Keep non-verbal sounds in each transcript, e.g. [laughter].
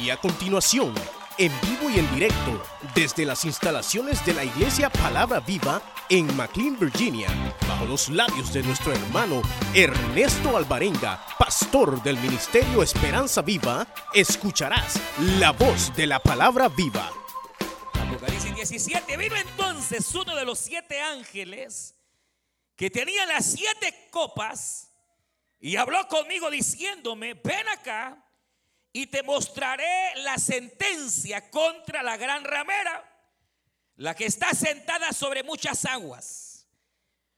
Y a continuación, en vivo y en directo, desde las instalaciones de la Iglesia Palabra Viva en McLean, Virginia, bajo los labios de nuestro hermano Ernesto Alvarenga, pastor del Ministerio Esperanza Viva, escucharás la voz de la Palabra Viva. Apocalipsis 17. Vino entonces uno de los siete ángeles que tenía las siete copas y habló conmigo diciéndome, ven acá y te mostraré la sentencia contra la gran ramera, la que está sentada sobre muchas aguas,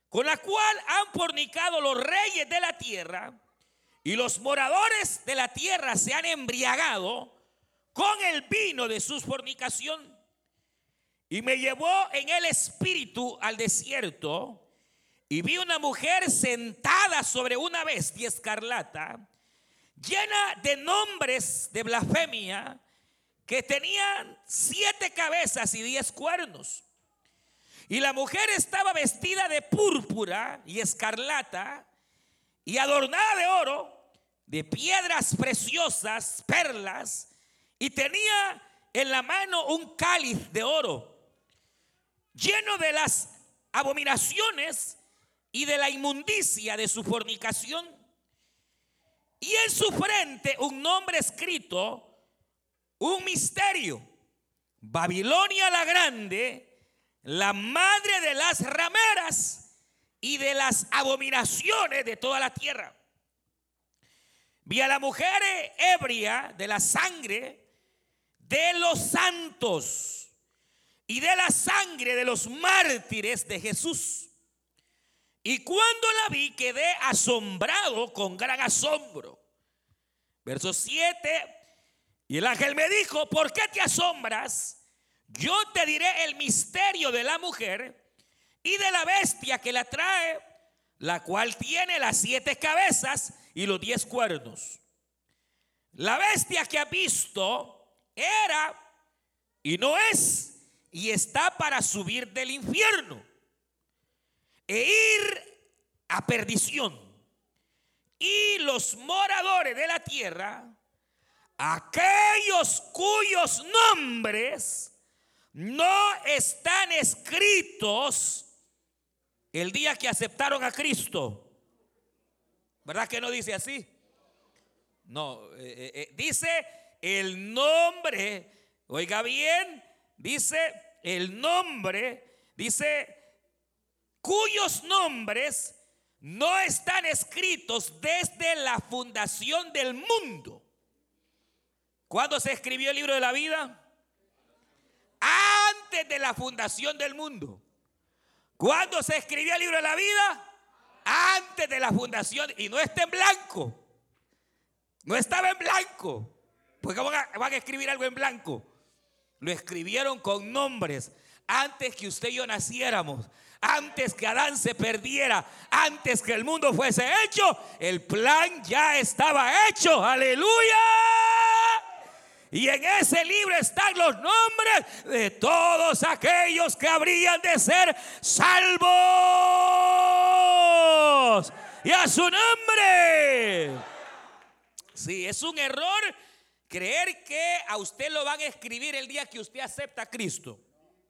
con la cual han fornicado los reyes de la tierra y los moradores de la tierra se han embriagado con el vino de su fornicación. Y me llevó en el espíritu al desierto y vi una mujer sentada sobre una bestia escarlata llena de nombres de blasfemia que tenían siete cabezas y diez cuernos. Y la mujer estaba vestida de púrpura y escarlata y adornada de oro, de piedras preciosas, perlas, y tenía en la mano un cáliz de oro lleno de las abominaciones y de la inmundicia de su fornicación. Y en su frente un nombre escrito, un misterio. Babilonia la Grande, la madre de las rameras y de las abominaciones de toda la tierra. Vi a la mujer ebria de la sangre de los santos y de la sangre de los mártires de Jesús. Y cuando la vi quedé asombrado con gran asombro. Verso 7. Y el ángel me dijo, ¿por qué te asombras? Yo te diré el misterio de la mujer y de la bestia que la trae, la cual tiene las siete cabezas y los diez cuernos. La bestia que ha visto era y no es y está para subir del infierno e ir a perdición. Y los moradores de la tierra, aquellos cuyos nombres no están escritos el día que aceptaron a Cristo. ¿Verdad que no dice así? No, eh, eh, eh, dice el nombre, oiga bien, dice el nombre, dice cuyos nombres no están escritos desde la fundación del mundo. ¿Cuándo se escribió el libro de la vida? Antes de la fundación del mundo. ¿Cuándo se escribió el libro de la vida? Antes de la fundación. Y no está en blanco. No estaba en blanco. Pues ¿cómo van a escribir algo en blanco? Lo escribieron con nombres antes que usted y yo naciéramos antes que Adán se perdiera, antes que el mundo fuese hecho, el plan ya estaba hecho. Aleluya. Y en ese libro están los nombres de todos aquellos que habrían de ser salvos. Y a su nombre. Sí, es un error creer que a usted lo van a escribir el día que usted acepta a Cristo.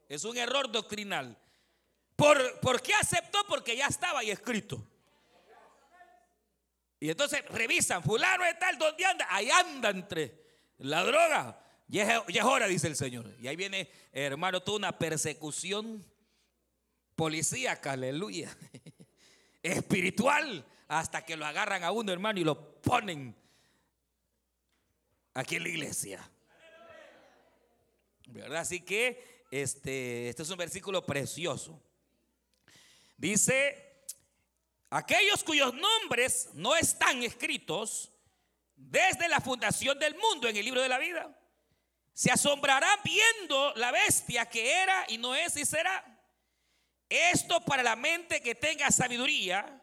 Es un error doctrinal. ¿Por, qué aceptó? Porque ya estaba ahí escrito. Y entonces revisan, fulano es tal, ¿dónde anda? Ahí anda entre la droga. Ya es, hora, dice el Señor. Y ahí viene, hermano, toda una persecución policíaca, aleluya. [laughs] Espiritual, hasta que lo agarran a uno, hermano, y lo ponen aquí en la iglesia. ¿Verdad? Así que este, este es un versículo precioso. Dice, aquellos cuyos nombres no están escritos desde la fundación del mundo en el libro de la vida, se asombrarán viendo la bestia que era y no es y será. Esto para la mente que tenga sabiduría,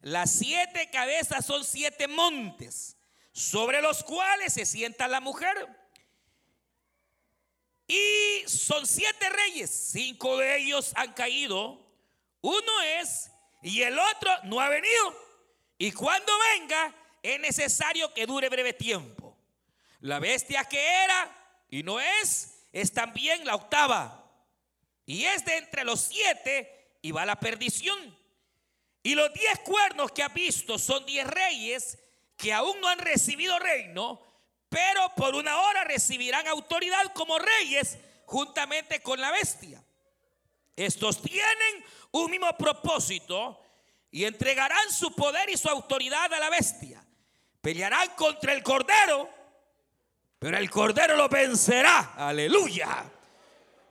las siete cabezas son siete montes, sobre los cuales se sienta la mujer. Y son siete reyes, cinco de ellos han caído uno es y el otro no ha venido. Y cuando venga es necesario que dure breve tiempo. La bestia que era y no es, es también la octava. Y es de entre los siete y va a la perdición. Y los diez cuernos que ha visto son diez reyes que aún no han recibido reino, pero por una hora recibirán autoridad como reyes juntamente con la bestia. Estos tienen un mismo propósito y entregarán su poder y su autoridad a la bestia. Pelearán contra el cordero, pero el cordero lo vencerá. Aleluya.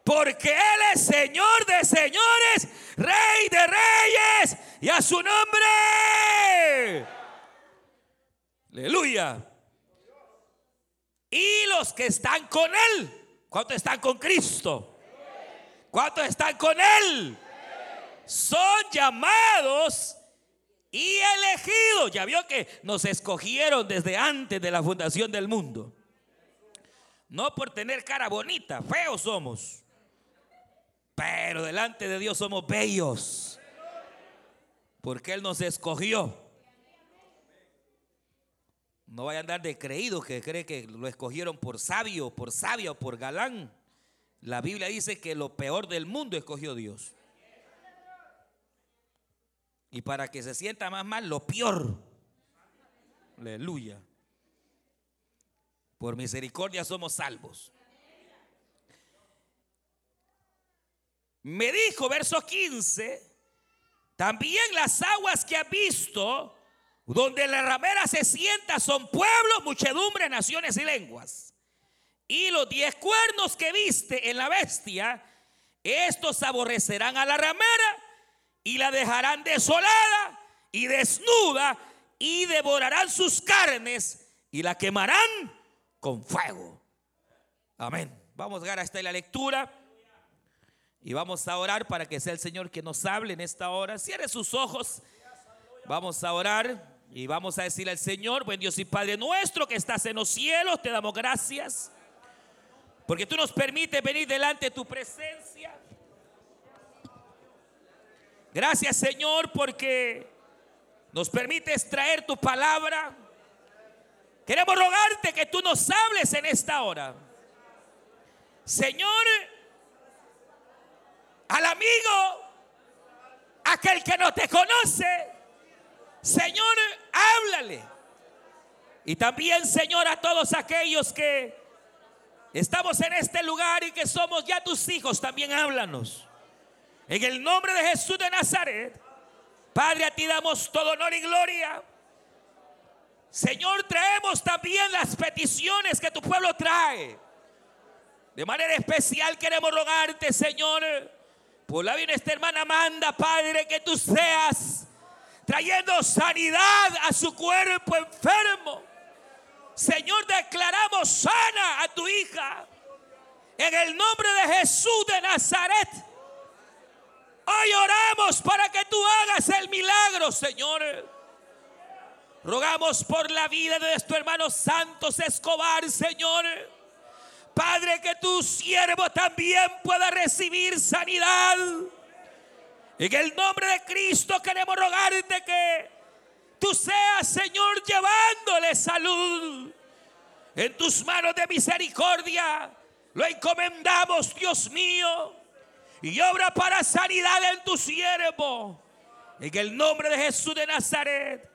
Porque Él es Señor de señores, Rey de reyes, y a su nombre. Aleluya. Y los que están con Él, ¿cuántos están con Cristo? ¿Cuántos están con Él? Son llamados y elegidos. Ya vio que nos escogieron desde antes de la fundación del mundo. No por tener cara bonita, feos somos. Pero delante de Dios somos bellos. Porque Él nos escogió. No vaya a andar de creído que cree que lo escogieron por sabio, por sabia o por galán. La Biblia dice que lo peor del mundo escogió Dios. Y para que se sienta más mal, lo peor. Aleluya. Por misericordia somos salvos. Me dijo, verso 15, también las aguas que ha visto, donde la ramera se sienta, son pueblos, muchedumbre, naciones y lenguas. Y los diez cuernos que viste en la bestia, estos aborrecerán a la ramera y la dejarán desolada y desnuda y devorarán sus carnes y la quemarán con fuego. Amén. Vamos a llegar hasta la lectura. Y vamos a orar para que sea el Señor que nos hable en esta hora. Cierre sus ojos. Vamos a orar y vamos a decirle al Señor, buen Dios y Padre nuestro que estás en los cielos, te damos gracias. Porque tú nos permites venir delante de tu presencia. Gracias Señor porque nos permites traer tu palabra. Queremos rogarte que tú nos hables en esta hora. Señor, al amigo, aquel que no te conoce, Señor, háblale. Y también, Señor, a todos aquellos que estamos en este lugar y que somos ya tus hijos, también háblanos. En el nombre de Jesús de Nazaret, Padre, a ti damos todo honor y gloria. Señor, traemos también las peticiones que tu pueblo trae. De manera especial queremos rogarte, Señor, por la vida de esta hermana Amanda, Padre, que tú seas trayendo sanidad a su cuerpo enfermo. Señor, declaramos sana a tu hija. En el nombre de Jesús de Nazaret. Hoy oramos para que tú hagas el milagro, Señor. Rogamos por la vida de nuestro hermano Santos Escobar, Señor. Padre, que tu siervo también pueda recibir sanidad. En el nombre de Cristo queremos rogarte que tú seas, Señor, llevándole salud. En tus manos de misericordia lo encomendamos, Dios mío. Y obra para sanidad en tu siervo. En el nombre de Jesús de Nazaret.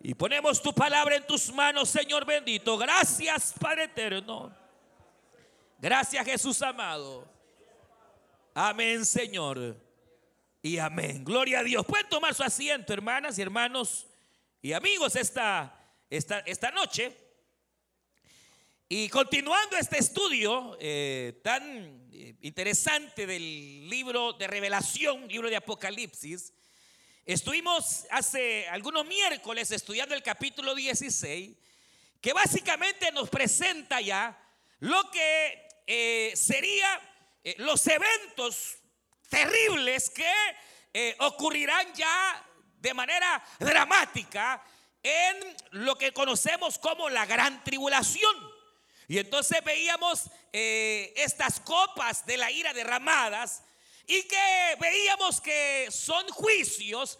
Y ponemos tu palabra en tus manos, Señor bendito. Gracias, Padre eterno. Gracias Jesús amado. Amén Señor. Y amén. Gloria a Dios. Pueden tomar su asiento, hermanas y hermanos y amigos, esta, esta, esta noche. Y continuando este estudio eh, tan eh, interesante del libro de revelación, libro de Apocalipsis, estuvimos hace algunos miércoles estudiando el capítulo 16, que básicamente nos presenta ya lo que eh, sería eh, los eventos terribles que eh, ocurrirán ya de manera dramática en lo que conocemos como la gran tribulación. Y entonces veíamos estas copas de la ira derramadas y que veíamos que son juicios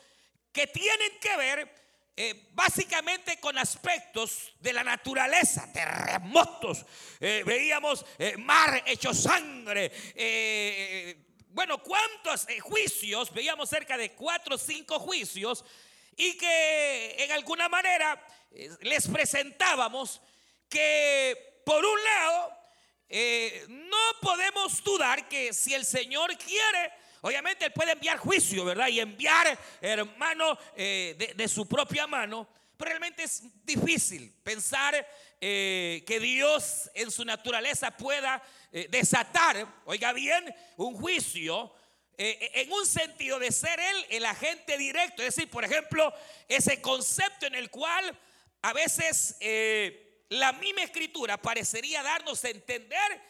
que tienen que ver eh, básicamente con aspectos de la naturaleza, terremotos, eh, veíamos eh, mar hecho sangre, bueno, cuántos juicios, veíamos cerca de cuatro o cinco juicios, y que en alguna manera les presentábamos que por un lado, no podemos dudar que si el Señor quiere, Obviamente Él puede enviar juicio, ¿verdad? Y enviar, hermano, eh, de, su propia mano. Pero realmente es difícil pensar eh, que Dios en su naturaleza pueda eh, desatar, oiga bien, un juicio en un sentido de ser Él el agente directo. Es decir, por ejemplo, ese concepto en el cual a veces la misma escritura parecería darnos a entender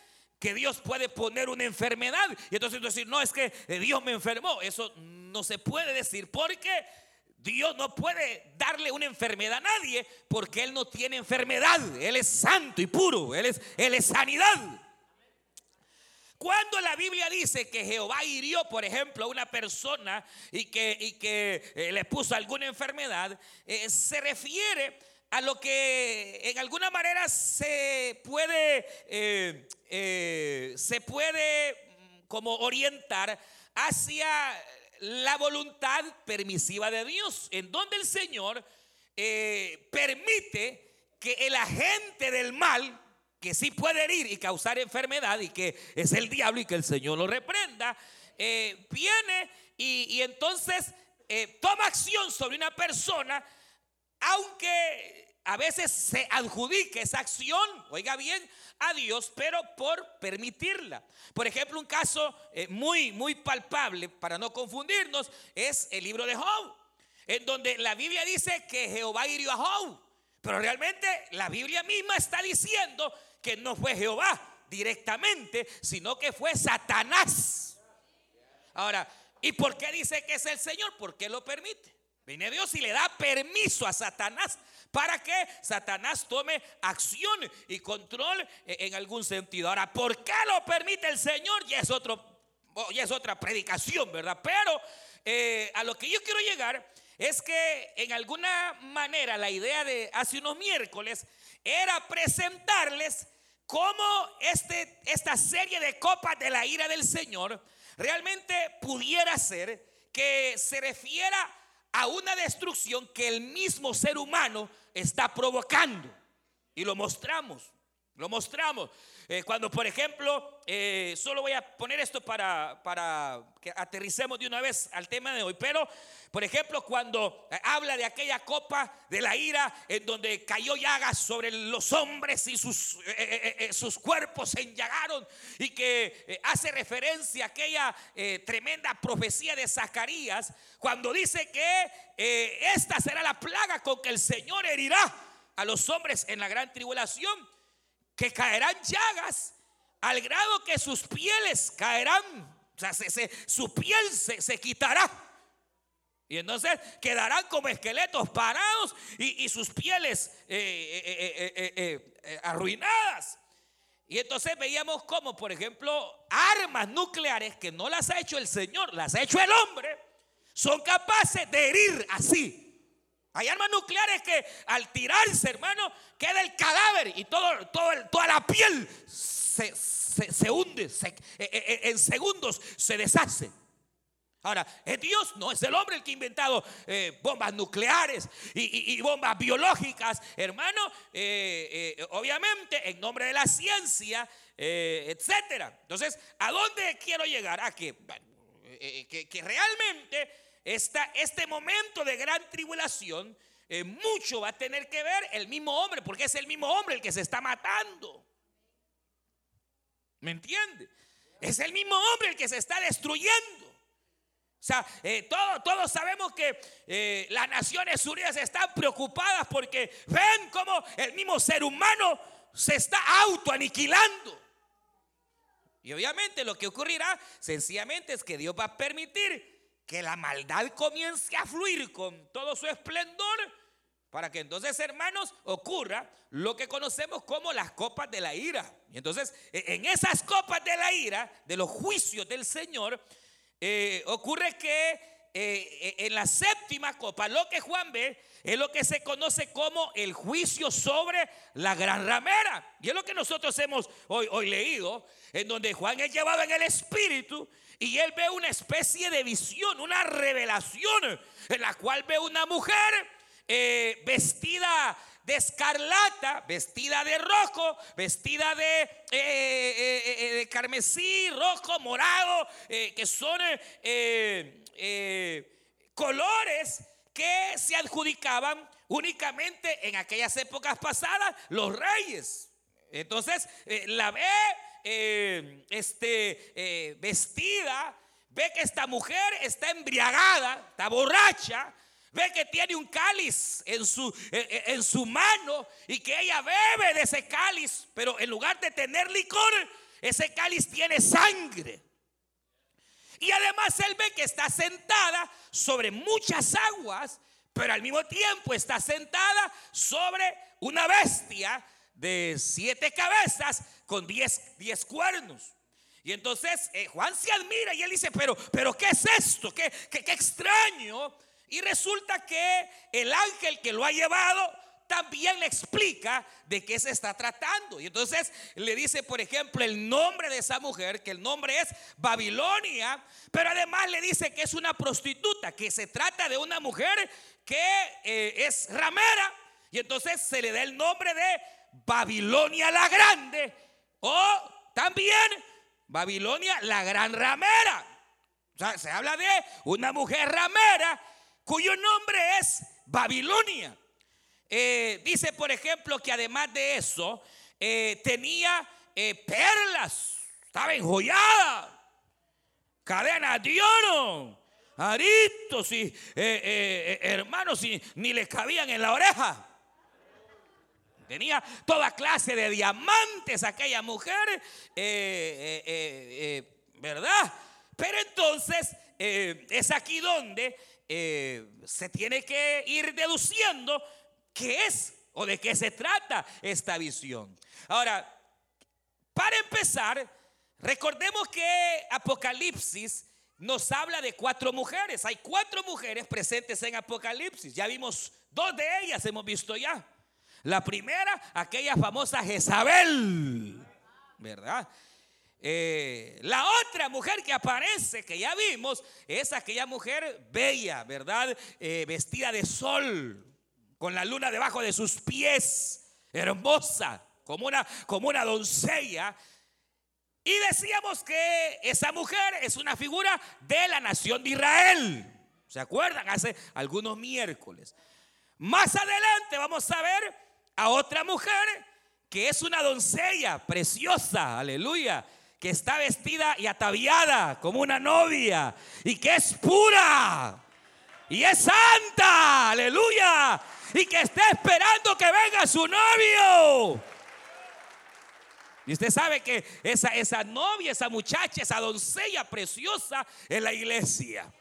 que Dios puede poner una enfermedad. Y entonces decir, no, es que eh, Dios me enfermó. Eso no se puede decir porque Dios no puede darle una enfermedad a nadie porque Él no tiene enfermedad. Él es santo y puro. Él es, él es sanidad. Cuando la Biblia dice que Jehová hirió, por ejemplo, a una persona y que, y que eh, le puso alguna enfermedad, eh, se refiere a lo que en alguna manera se puede, eh, se puede mm, como orientar hacia la voluntad permisiva de Dios, en donde el Señor eh, permite que el agente del mal, que sí puede herir y causar enfermedad, y que es el diablo y que el Señor lo reprenda, viene y, y entonces toma acción sobre una persona, aunque a veces se adjudica esa acción, oiga bien, a Dios, pero por permitirla. Por ejemplo, un caso eh, muy, muy palpable, para no confundirnos, es el libro de Job, en donde la Biblia dice que Jehová hirió a Job, pero realmente la Biblia misma está diciendo que no fue Jehová directamente, sino que fue Satanás. Ahora, ¿y por qué dice que es el Señor? ¿Por qué lo permite? Viene Dios y le da permiso a Satanás para que Satanás tome acción y control en algún sentido. Ahora, ¿por qué lo permite el Señor? Ya es, otro, ya es otra predicación, ¿verdad? Pero eh, a lo que yo quiero llegar es que en alguna manera la idea de hace unos miércoles era presentarles cómo este, esta serie de copas de la ira del Señor realmente pudiera ser que se refiera a una destrucción que el mismo ser humano está provocando. Y lo mostramos, lo mostramos. Eh, cuando, por ejemplo, eh, solo voy a poner esto para, que aterricemos de una vez al tema de hoy, pero, por ejemplo, cuando eh, habla de aquella copa de la ira en donde cayó llagas sobre los hombres y sus, sus cuerpos se enllagaron y que hace referencia a aquella tremenda profecía de Zacarías, cuando dice que esta será la plaga con que el Señor herirá a los hombres en la gran tribulación que caerán llagas al grado que sus pieles caerán, o sea, su piel se, quitará. Y entonces quedarán como esqueletos parados y, sus pieles eh, eh, eh, arruinadas. Y entonces veíamos como, por ejemplo, armas nucleares que no las ha hecho el Señor, las ha hecho el hombre, son capaces de herir así hay armas nucleares que al tirarse, hermano, queda el cadáver y todo, todo toda la piel se, hunde, eh, eh, eh, en segundos se deshace. Ahora, es Dios, no es el hombre el que ha inventado bombas nucleares y, bombas biológicas, hermano. obviamente, en nombre de la ciencia, etcétera. Entonces, ¿a dónde quiero llegar? A que, que, que realmente este momento de gran tribulación, eh, mucho va a tener que ver el mismo hombre, porque es el mismo hombre el que se está matando. ¿Me entiende? Es el mismo hombre el que se está destruyendo. O sea, eh, todos sabemos que eh, las Naciones Unidas están preocupadas porque ven cómo el mismo ser humano se está autoaniquilando. Y obviamente lo que ocurrirá sencillamente es que Dios va a permitir que la maldad comience a fluir con todo su esplendor para que entonces, hermanos, ocurra lo que conocemos como las copas de la ira. Y entonces, e, en esas copas de la ira, de los juicios del Señor, eh, ocurre que eh, en la séptima copa, lo que Juan ve es lo que se conoce como el juicio sobre la gran ramera. Y es lo que nosotros hemos hoy, hoy leído, en donde Juan es llevado en el espíritu y él ve una especie de visión, una revelación, en la cual ve una mujer eh, vestida de escarlata, vestida de rojo, vestida de, eh, eh, de carmesí, rojo, morado, que son colores que se adjudicaban únicamente en aquellas épocas pasadas los reyes. Entonces la ve este, vestida, ve que esta mujer está embriagada, está borracha, Ve que tiene un cáliz en su, eh, eh, en su mano y que ella bebe de ese cáliz, pero en lugar de tener licor, ese cáliz tiene sangre. Y además él ve que está sentada sobre muchas aguas, pero al mismo tiempo está sentada sobre una bestia de siete cabezas con diez, diez cuernos. Y entonces eh, Juan se admira y él dice, pero, pero ¿qué es esto? ¿Qué, qué, qué extraño? Y resulta que el ángel que lo ha llevado también le explica de qué se está tratando. Y entonces le dice, por ejemplo, el nombre de esa mujer, que el nombre es Babilonia, pero además le dice que es una prostituta, que se trata de una mujer que eh, es ramera. Y entonces se le da el nombre de Babilonia la Grande o también Babilonia la Gran Ramera. O sea, se habla de una mujer ramera cuyo nombre es Babilonia. Eh, dice, por ejemplo, que además de eso, eh, tenía eh, perlas, estaba enjollada, cadenas de oro, aritos y hermanos, y ni le cabían en la oreja. Tenía toda clase de diamantes aquella mujer, ¿verdad? Pero entonces es aquí donde eh, se tiene que ir deduciendo qué es o de qué se trata esta visión. Ahora, para empezar, recordemos que Apocalipsis nos habla de cuatro mujeres. Hay cuatro mujeres presentes en Apocalipsis. Ya vimos dos de ellas, hemos visto ya. La primera, aquella famosa Jezabel, ¿verdad? Eh, la otra mujer que aparece, que ya vimos, es aquella mujer bella, ¿verdad? Eh, vestida de sol, con la luna debajo de sus pies, hermosa, como una, como una doncella. Y decíamos que esa mujer es una figura de la nación de Israel. ¿Se acuerdan? Hace algunos miércoles. Más adelante vamos a ver a otra mujer que es una doncella preciosa, aleluya, que está vestida y ataviada como una novia y que es pura y es santa, aleluya, y que está esperando que venga su novio. Y usted sabe que esa, esa novia, esa muchacha, esa doncella preciosa es la iglesia.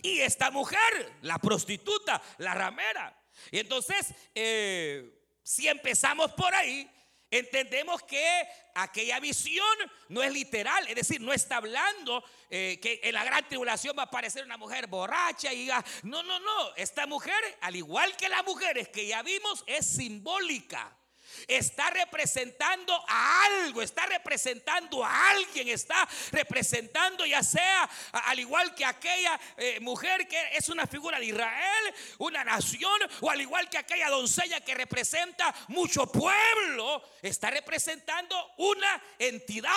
Y esta mujer, la prostituta, la ramera. Y entonces, eh, si empezamos por ahí, Entendemos que aquella visión no es literal, es decir, no está hablando eh, que en la gran tribulación va a aparecer una mujer borracha y diga, no, no, no, esta mujer, al igual que las mujeres que ya vimos, es simbólica está representando a algo, está representando a alguien, está representando ya sea al igual que aquella eh, mujer que es una figura de Israel, una nación, o al igual que aquella doncella que representa mucho pueblo, está representando una entidad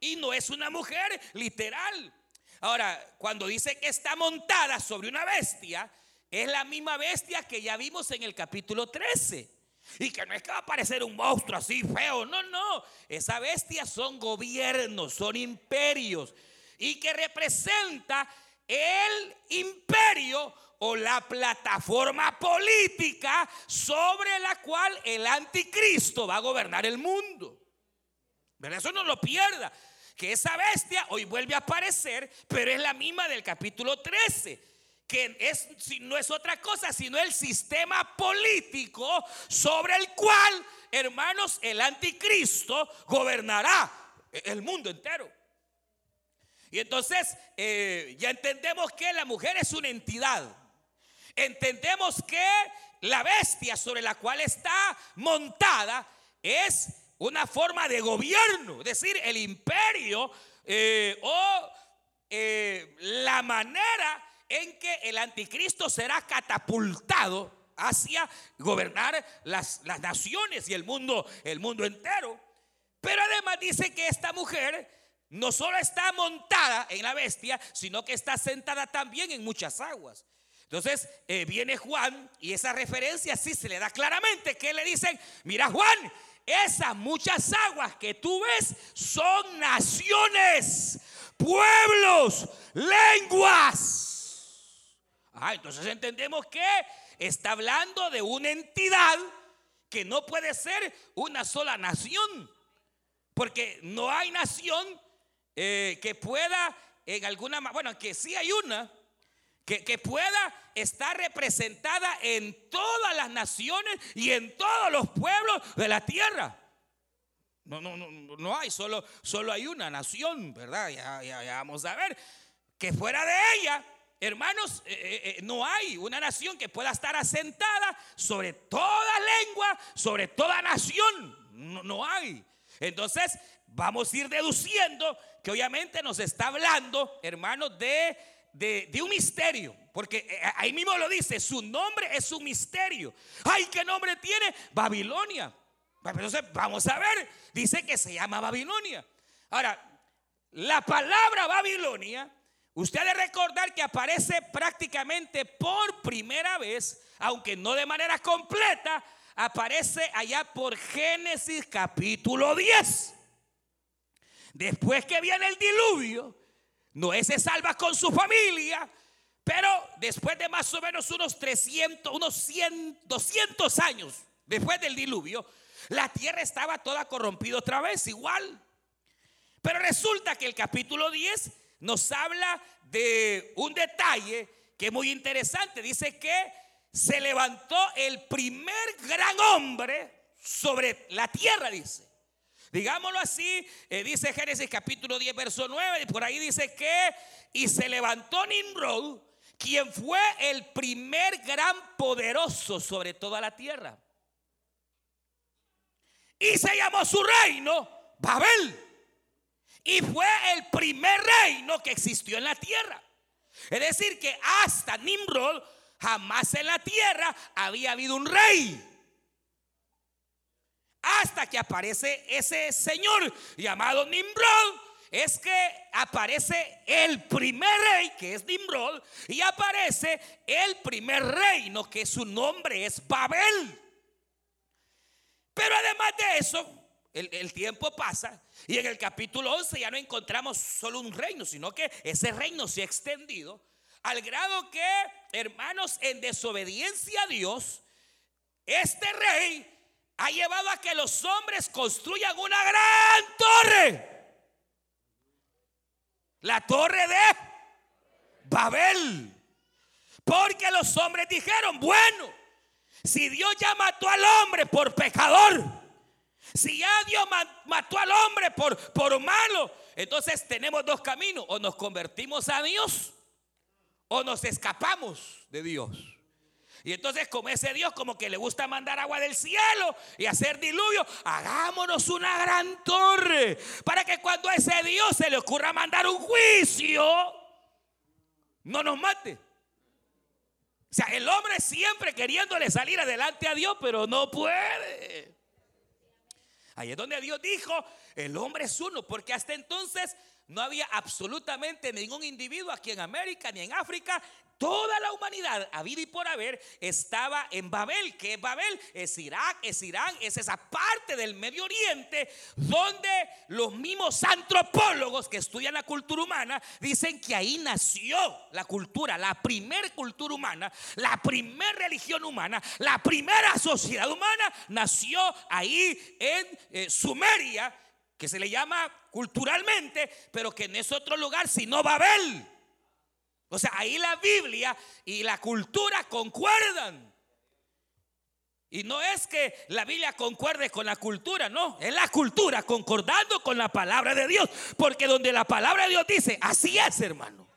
y no es una mujer literal. Ahora, cuando dice que está montada sobre una bestia, es la misma bestia que ya vimos en el capítulo 13. Y que no es que va a aparecer un monstruo así feo. No, no. Esa bestia son gobiernos, son imperios. Y que representa el imperio o la plataforma política sobre la cual el anticristo va a gobernar el mundo. Pero eso no lo pierda. Que esa bestia hoy vuelve a aparecer, pero es la misma del capítulo 13 que es, no es otra cosa sino el sistema político sobre el cual, hermanos, el anticristo gobernará el mundo entero. Y entonces eh, ya entendemos que la mujer es una entidad. Entendemos que la bestia sobre la cual está montada es una forma de gobierno, es decir, el imperio eh, o eh, la manera en que el anticristo será catapultado hacia gobernar las, las naciones y el mundo, el mundo entero. Pero además dice que esta mujer no solo está montada en la bestia, sino que está sentada también en muchas aguas. Entonces eh, viene Juan y esa referencia sí se le da claramente que le dicen, mira Juan, esas muchas aguas que tú ves son naciones, pueblos, lenguas. Ah, entonces entendemos que está hablando de una entidad que no puede ser una sola nación. Porque no hay nación eh, que pueda en alguna, bueno, que sí hay una, que, que, pueda estar representada en todas las naciones y en todos los pueblos de la tierra. No, no, no, no hay, solo, solo hay una nación, ¿verdad? Ya, ya, vamos a ver. Que fuera de ella, hermanos, eh, eh, no hay una nación que pueda estar asentada sobre toda lengua, sobre toda nación. No, no hay. Entonces, vamos a ir deduciendo que obviamente nos está hablando, hermanos, de, de, un misterio. Porque eh, ahí mismo lo dice, su nombre es un misterio. Ay, ¿qué nombre tiene? Babilonia. Entonces, vamos a ver, dice que se llama Babilonia. Ahora, la palabra Babilonia, usted debe recordar que aparece prácticamente por primera vez, aunque no de manera completa, aparece allá por Génesis capítulo 10. Después que viene el diluvio, Noé se salva con su familia, pero después de más o menos unos 300, unos 100, 200 años después del diluvio, la tierra estaba toda corrompida otra vez, igual. Pero resulta que el capítulo 10 nos habla de un detalle que es muy interesante. Dice que se levantó el primer gran hombre sobre la tierra, dice. Digámoslo así, eh, dice Génesis capítulo 10, verso 9, y por ahí dice que, y se levantó Nimrod, quien fue el primer gran poderoso sobre toda la tierra. Y se llamó su reino Babel. Y fue el primer reino que existió en la tierra. Es decir, que hasta Nimrod jamás en la tierra había habido un rey. Hasta que aparece ese señor llamado Nimrod, es que aparece el primer rey, que es Nimrod, y aparece el primer reino, que su nombre es Babel. Pero además de eso, el, tiempo pasa y en el capítulo 11 ya no encontramos solo un reino, sino que ese reino se ha extendido al grado que, hermanos, en desobediencia a Dios, este rey ha llevado a que los hombres construyan una gran torre. La torre de Babel. Porque los hombres dijeron, bueno, si Dios ya mató al hombre por pecador, si ya Dios mató al hombre por, por malo, entonces tenemos dos caminos. O nos convertimos a Dios o nos escapamos de Dios. Y entonces como ese Dios como que le gusta mandar agua del cielo y hacer diluvio, hagámonos una gran torre para que cuando a ese Dios se le ocurra mandar un juicio, no nos mate. O sea, el hombre siempre queriéndole salir adelante a Dios, pero no puede. Ahí es donde Dios dijo, el hombre es uno, porque hasta entonces no había absolutamente ningún individuo aquí en América ni en África Toda la humanidad, a vida y por haber, estaba en Babel. que es Babel? Es Irak, es Irán, es esa parte del Medio Oriente donde los mismos antropólogos que estudian la cultura humana dicen que ahí nació la cultura, la primera cultura humana, la primera religión humana, la primera sociedad humana nació ahí en eh, Sumeria, que se le llama culturalmente, pero que no es otro lugar sino Babel. O sea, ahí la Biblia y la cultura concuerdan. Y no es que la Biblia concuerde con la cultura, no, es la cultura concordando con la palabra de Dios. Porque donde la palabra de Dios dice, así es, hermano.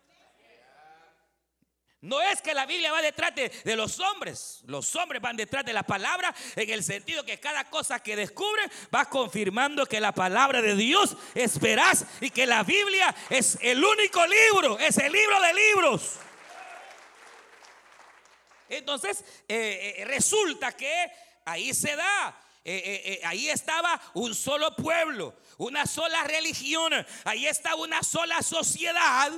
No es que la Biblia va detrás de, los hombres. Los hombres van detrás de la palabra en el sentido que cada cosa que descubren va confirmando que la palabra de Dios es veraz y que la Biblia es el único libro, es el libro de libros. Entonces, eh, eh, resulta que ahí se da. Eh, ahí estaba un solo pueblo, una sola religión, ahí estaba una sola sociedad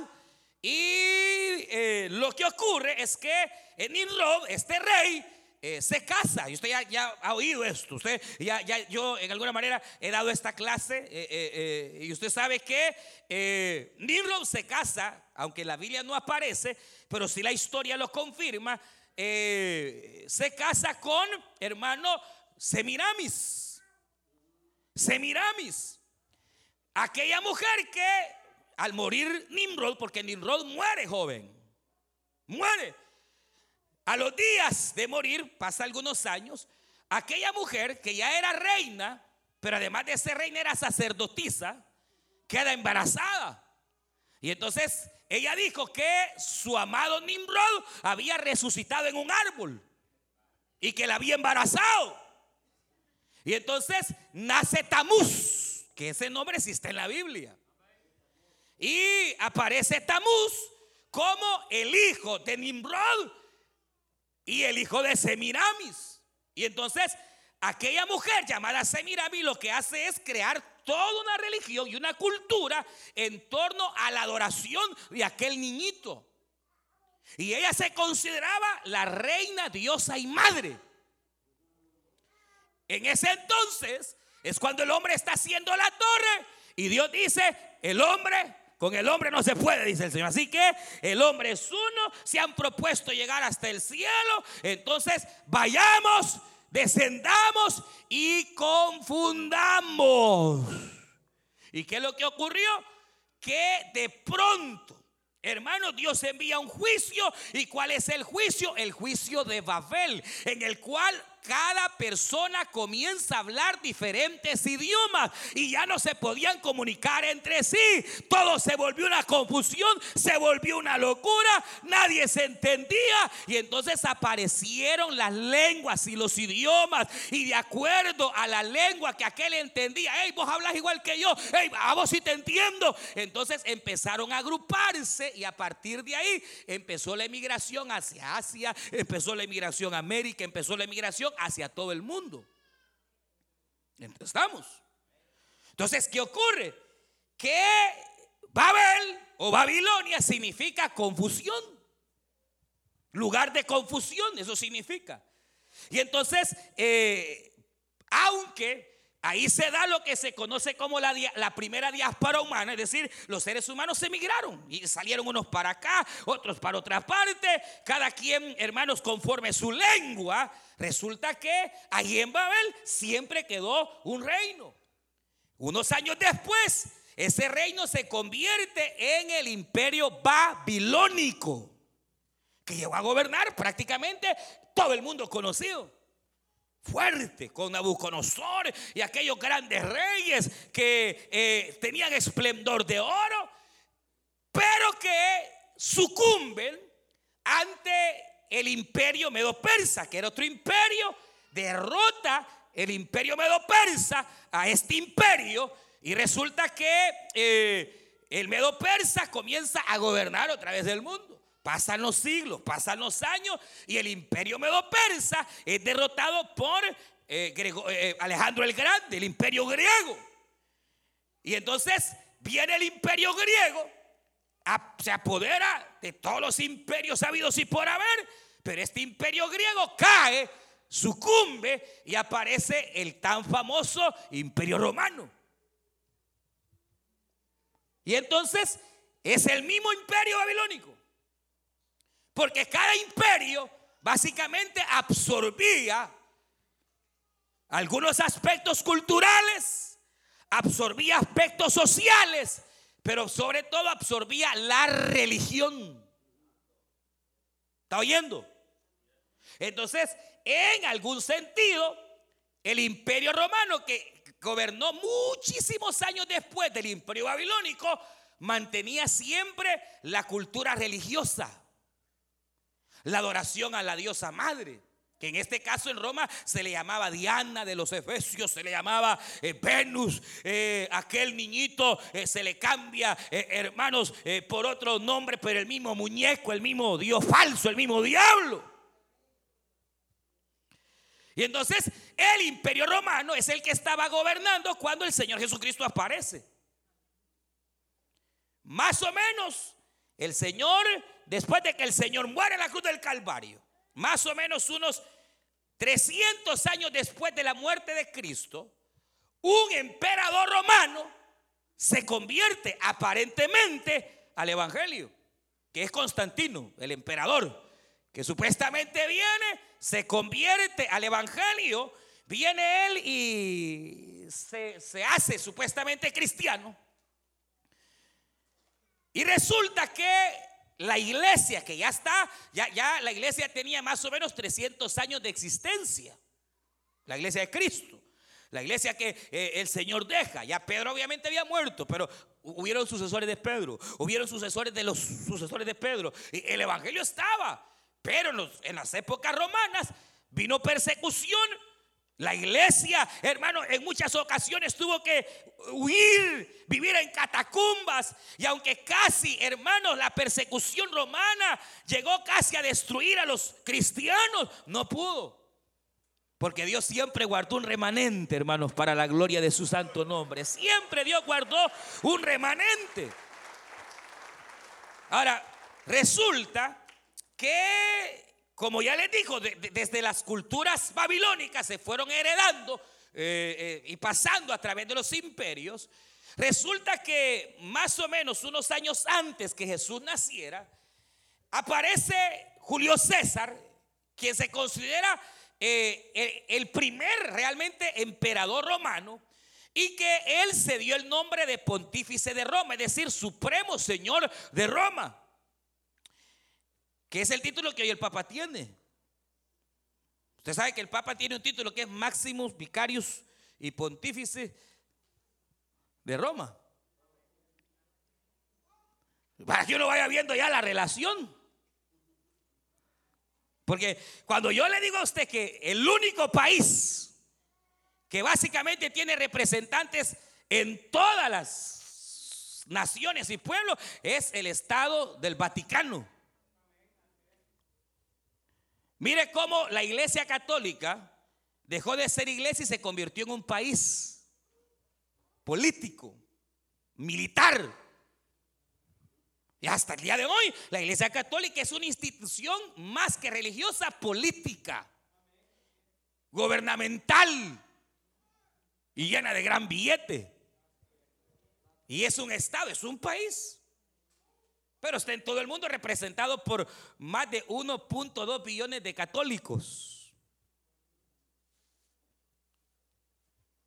y eh, lo que ocurre es que Nimrod, este rey, eh, se casa. Y usted ya, ha oído esto. Usted ya, ya, yo en alguna manera he dado esta clase. Eh, y usted sabe que Nimrod se casa, aunque la Biblia no aparece, pero si la historia lo confirma, se casa con hermano Semiramis. Semiramis. Aquella mujer que al morir Nimrod, porque Nimrod muere joven, muere. A los días de morir, pasa algunos años, aquella mujer que ya era reina, pero además de ser reina era sacerdotisa, queda embarazada. Y entonces ella dijo que su amado Nimrod había resucitado en un árbol y que la había embarazado. Y entonces nace Tamuz, que ese nombre existe en la Biblia. Y aparece Tamuz como el hijo de Nimrod y el hijo de Semiramis. Y entonces aquella mujer llamada Semiramis lo que hace es crear toda una religión y una cultura en torno a la adoración de aquel niñito. Y ella se consideraba la reina, diosa y madre. En ese entonces es cuando el hombre está haciendo la torre y Dios dice, el hombre con el hombre no se puede, dice el Señor. Así que el hombre es uno, se han propuesto llegar hasta el cielo. Entonces vayamos, descendamos y confundamos. ¿Y qué es lo que ocurrió? Que de pronto Hermano, Dios envía un juicio. ¿Y cuál es el juicio? El juicio de Babel, en el cual cada persona comienza a hablar diferentes idiomas y ya no se podían comunicar entre sí. Todo se volvió una confusión, se volvió una locura, nadie se entendía y entonces aparecieron las lenguas y los idiomas y de acuerdo a la lengua que aquel entendía, hey, vos hablas igual que yo, hey, a vos sí te entiendo. Entonces empezaron a agruparse y a partir de ahí empezó la emigración hacia Asia, empezó la emigración a América, empezó la emigración hacia todo el mundo. Estamos. Entonces, ¿qué ocurre? Que Babel o Babilonia significa confusión. Lugar de confusión, eso significa. Y entonces, eh, aunque Ahí se da lo que se conoce como la, primera diáspora humana, es decir, los seres humanos emigraron y salieron unos para acá, otros para otra parte, cada quien, hermanos, conforme su lengua. Resulta que ahí en Babel siempre quedó un reino. Unos años después, ese reino se convierte en el imperio babilónico, que llegó a gobernar prácticamente todo el mundo conocido fuerte con Nabucodonosor y aquellos grandes reyes que eh, tenían esplendor de oro, pero que sucumben ante el imperio medo-persa, que era otro imperio, derrota el imperio medo-persa a este imperio y resulta que eh, el medo-persa comienza a gobernar otra vez del mundo. Pasan los siglos, pasan los años y el imperio medo-persa es derrotado por eh, eh, eh, Alejandro el Grande, el imperio griego. Y entonces viene el imperio griego, se apodera de todos los imperios habidos y por haber, pero este imperio griego cae, sucumbe y aparece el tan famoso imperio romano. Y entonces es el mismo imperio babilónico porque cada imperio básicamente absorbía algunos aspectos culturales, absorbía aspectos sociales, pero sobre todo absorbía la religión. ¿Está oyendo? Entonces, en algún sentido, el imperio romano que gobernó muchísimos años después del imperio babilónico, mantenía siempre la cultura religiosa, la adoración a la diosa madre que en este caso en Roma se le llamaba Diana de los Efesios, se le llamaba eh, Venus, eh, aquel niñito eh, se le cambia, hermanos, por otro nombre, pero el mismo muñeco, el mismo Dios falso, el mismo diablo. Y entonces el imperio romano es el que estaba gobernando cuando el Señor Jesucristo aparece. Más o menos el Señor, después de que el Señor muere en la cruz del Calvario, más o menos unos 300 años después de la muerte de Cristo, un emperador romano se convierte aparentemente al Evangelio, que es Constantino, el emperador, que supuestamente viene, se convierte al Evangelio, viene él y se, se hace supuestamente cristiano. Y resulta que la iglesia que ya está, ya, ya la iglesia tenía más o menos 300 años de existencia. La iglesia de Cristo. La iglesia que eh, el Señor deja. Ya Pedro obviamente había muerto, pero hubieron sucesores de Pedro. Hubieron sucesores de los sucesores de Pedro. Y el evangelio estaba. Pero en las épocas romanas vino persecución la iglesia, hermano, en muchas ocasiones tuvo que huir, vivir en catacumbas. Y aunque casi, hermanos, la persecución romana llegó casi a destruir a los cristianos, no pudo. Porque Dios siempre guardó un remanente, hermanos, para la gloria de su santo nombre. Siempre Dios guardó un remanente. Ahora, resulta que como ya les dijo, desde las culturas babilónicas se fueron heredando eh, eh, y pasando a través de los imperios. Resulta que más o menos unos años antes que Jesús naciera, aparece Julio César, quien se considera eh, el primer realmente emperador romano, y que él se dio el nombre de pontífice de Roma, es decir, supremo señor de Roma que es el título que hoy el Papa tiene. Usted sabe que el Papa tiene un título que es Maximus Vicarius y Pontífice de Roma. Para que uno vaya viendo ya la relación. Porque cuando yo le digo a usted que el único país que básicamente tiene representantes en todas las naciones y pueblos es el Estado del Vaticano. Mire cómo la iglesia católica dejó de ser iglesia y se convirtió en un país político, militar. Y hasta el día de hoy la iglesia católica es una institución más que religiosa, política, gubernamental y llena de gran billete. Y es un estado, es un país. Pero está en todo el mundo representado por más de 1.2 billones de católicos.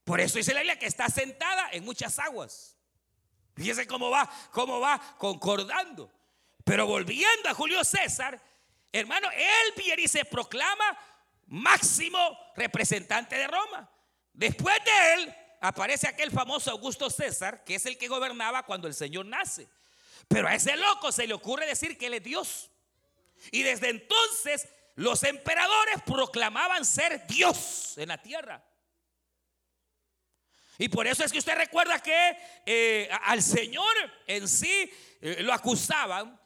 Por eso dice la Biblia que está sentada en muchas aguas. Fíjese cómo va, cómo va concordando. Pero volviendo a Julio César, hermano, él viene y se proclama máximo representante de Roma. Después de él aparece aquel famoso Augusto César, que es el que gobernaba cuando el Señor nace. Pero a ese loco se le ocurre decir que él es Dios. Y desde entonces los emperadores proclamaban ser Dios en la tierra. Y por eso es que usted recuerda que eh, al Señor en sí eh, lo acusaban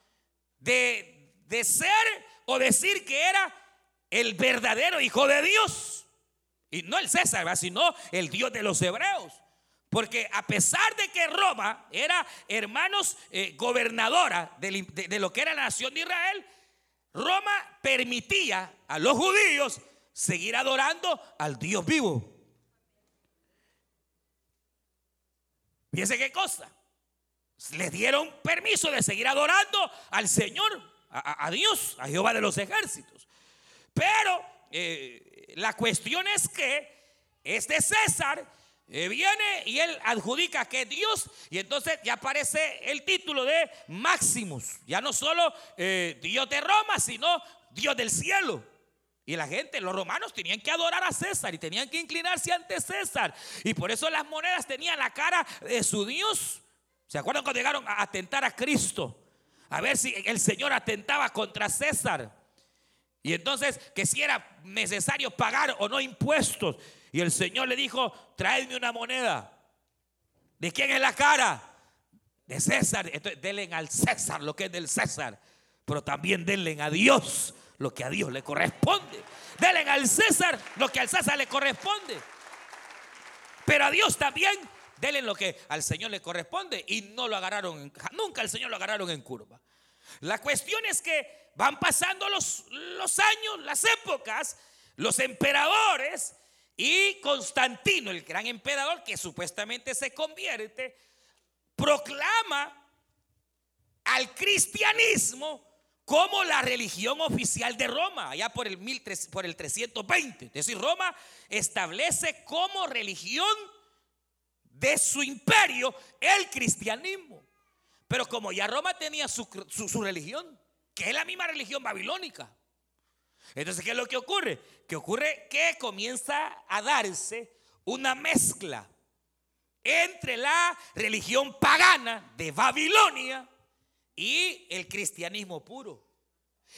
de, de ser o decir que era el verdadero Hijo de Dios. Y no el César, sino el Dios de los hebreos. Porque a pesar de que Roma era, hermanos, eh, gobernadora de, lo que era la nación de Israel, Roma permitía a los judíos seguir adorando al Dios vivo. Fíjense qué cosa. Les dieron permiso de seguir adorando al Señor, a, Dios, a Jehová de los ejércitos. Pero eh, la cuestión es que este César eh, viene y él adjudica que es Dios y entonces ya aparece el título de Maximus. Ya no solo eh, Dios de Roma, sino Dios del cielo. Y la gente, los romanos tenían que adorar a César y tenían que inclinarse ante César. Y por eso las monedas tenían la cara de su Dios. ¿Se acuerdan cuando llegaron a atentar a Cristo? A ver si el Señor atentaba contra César. Y entonces que si era necesario pagar o no impuestos. Y el Señor le dijo, tráeme una moneda. ¿De quién es la cara? De César. Entonces denle al César lo que es del César. Pero también denle a Dios lo que a Dios le corresponde. Denle al César lo que al César le corresponde. Pero a Dios también denle lo que al Señor le corresponde. Y no lo agarraron, nunca al Señor lo agarraron en curva. La cuestión es que van pasando los años, las épocas, los emperadores y Constantino, el gran emperador que supuestamente se convierte, proclama al cristianismo como la religión oficial de Roma, allá por el, por el 320. Es decir, Roma establece como religión de su imperio el cristianismo. Pero como ya Roma tenía su, religión, que es la misma religión babilónica. Entonces, ¿qué es lo que ocurre? Que ocurre que comienza a darse una mezcla entre la religión pagana de Babilonia y el cristianismo puro.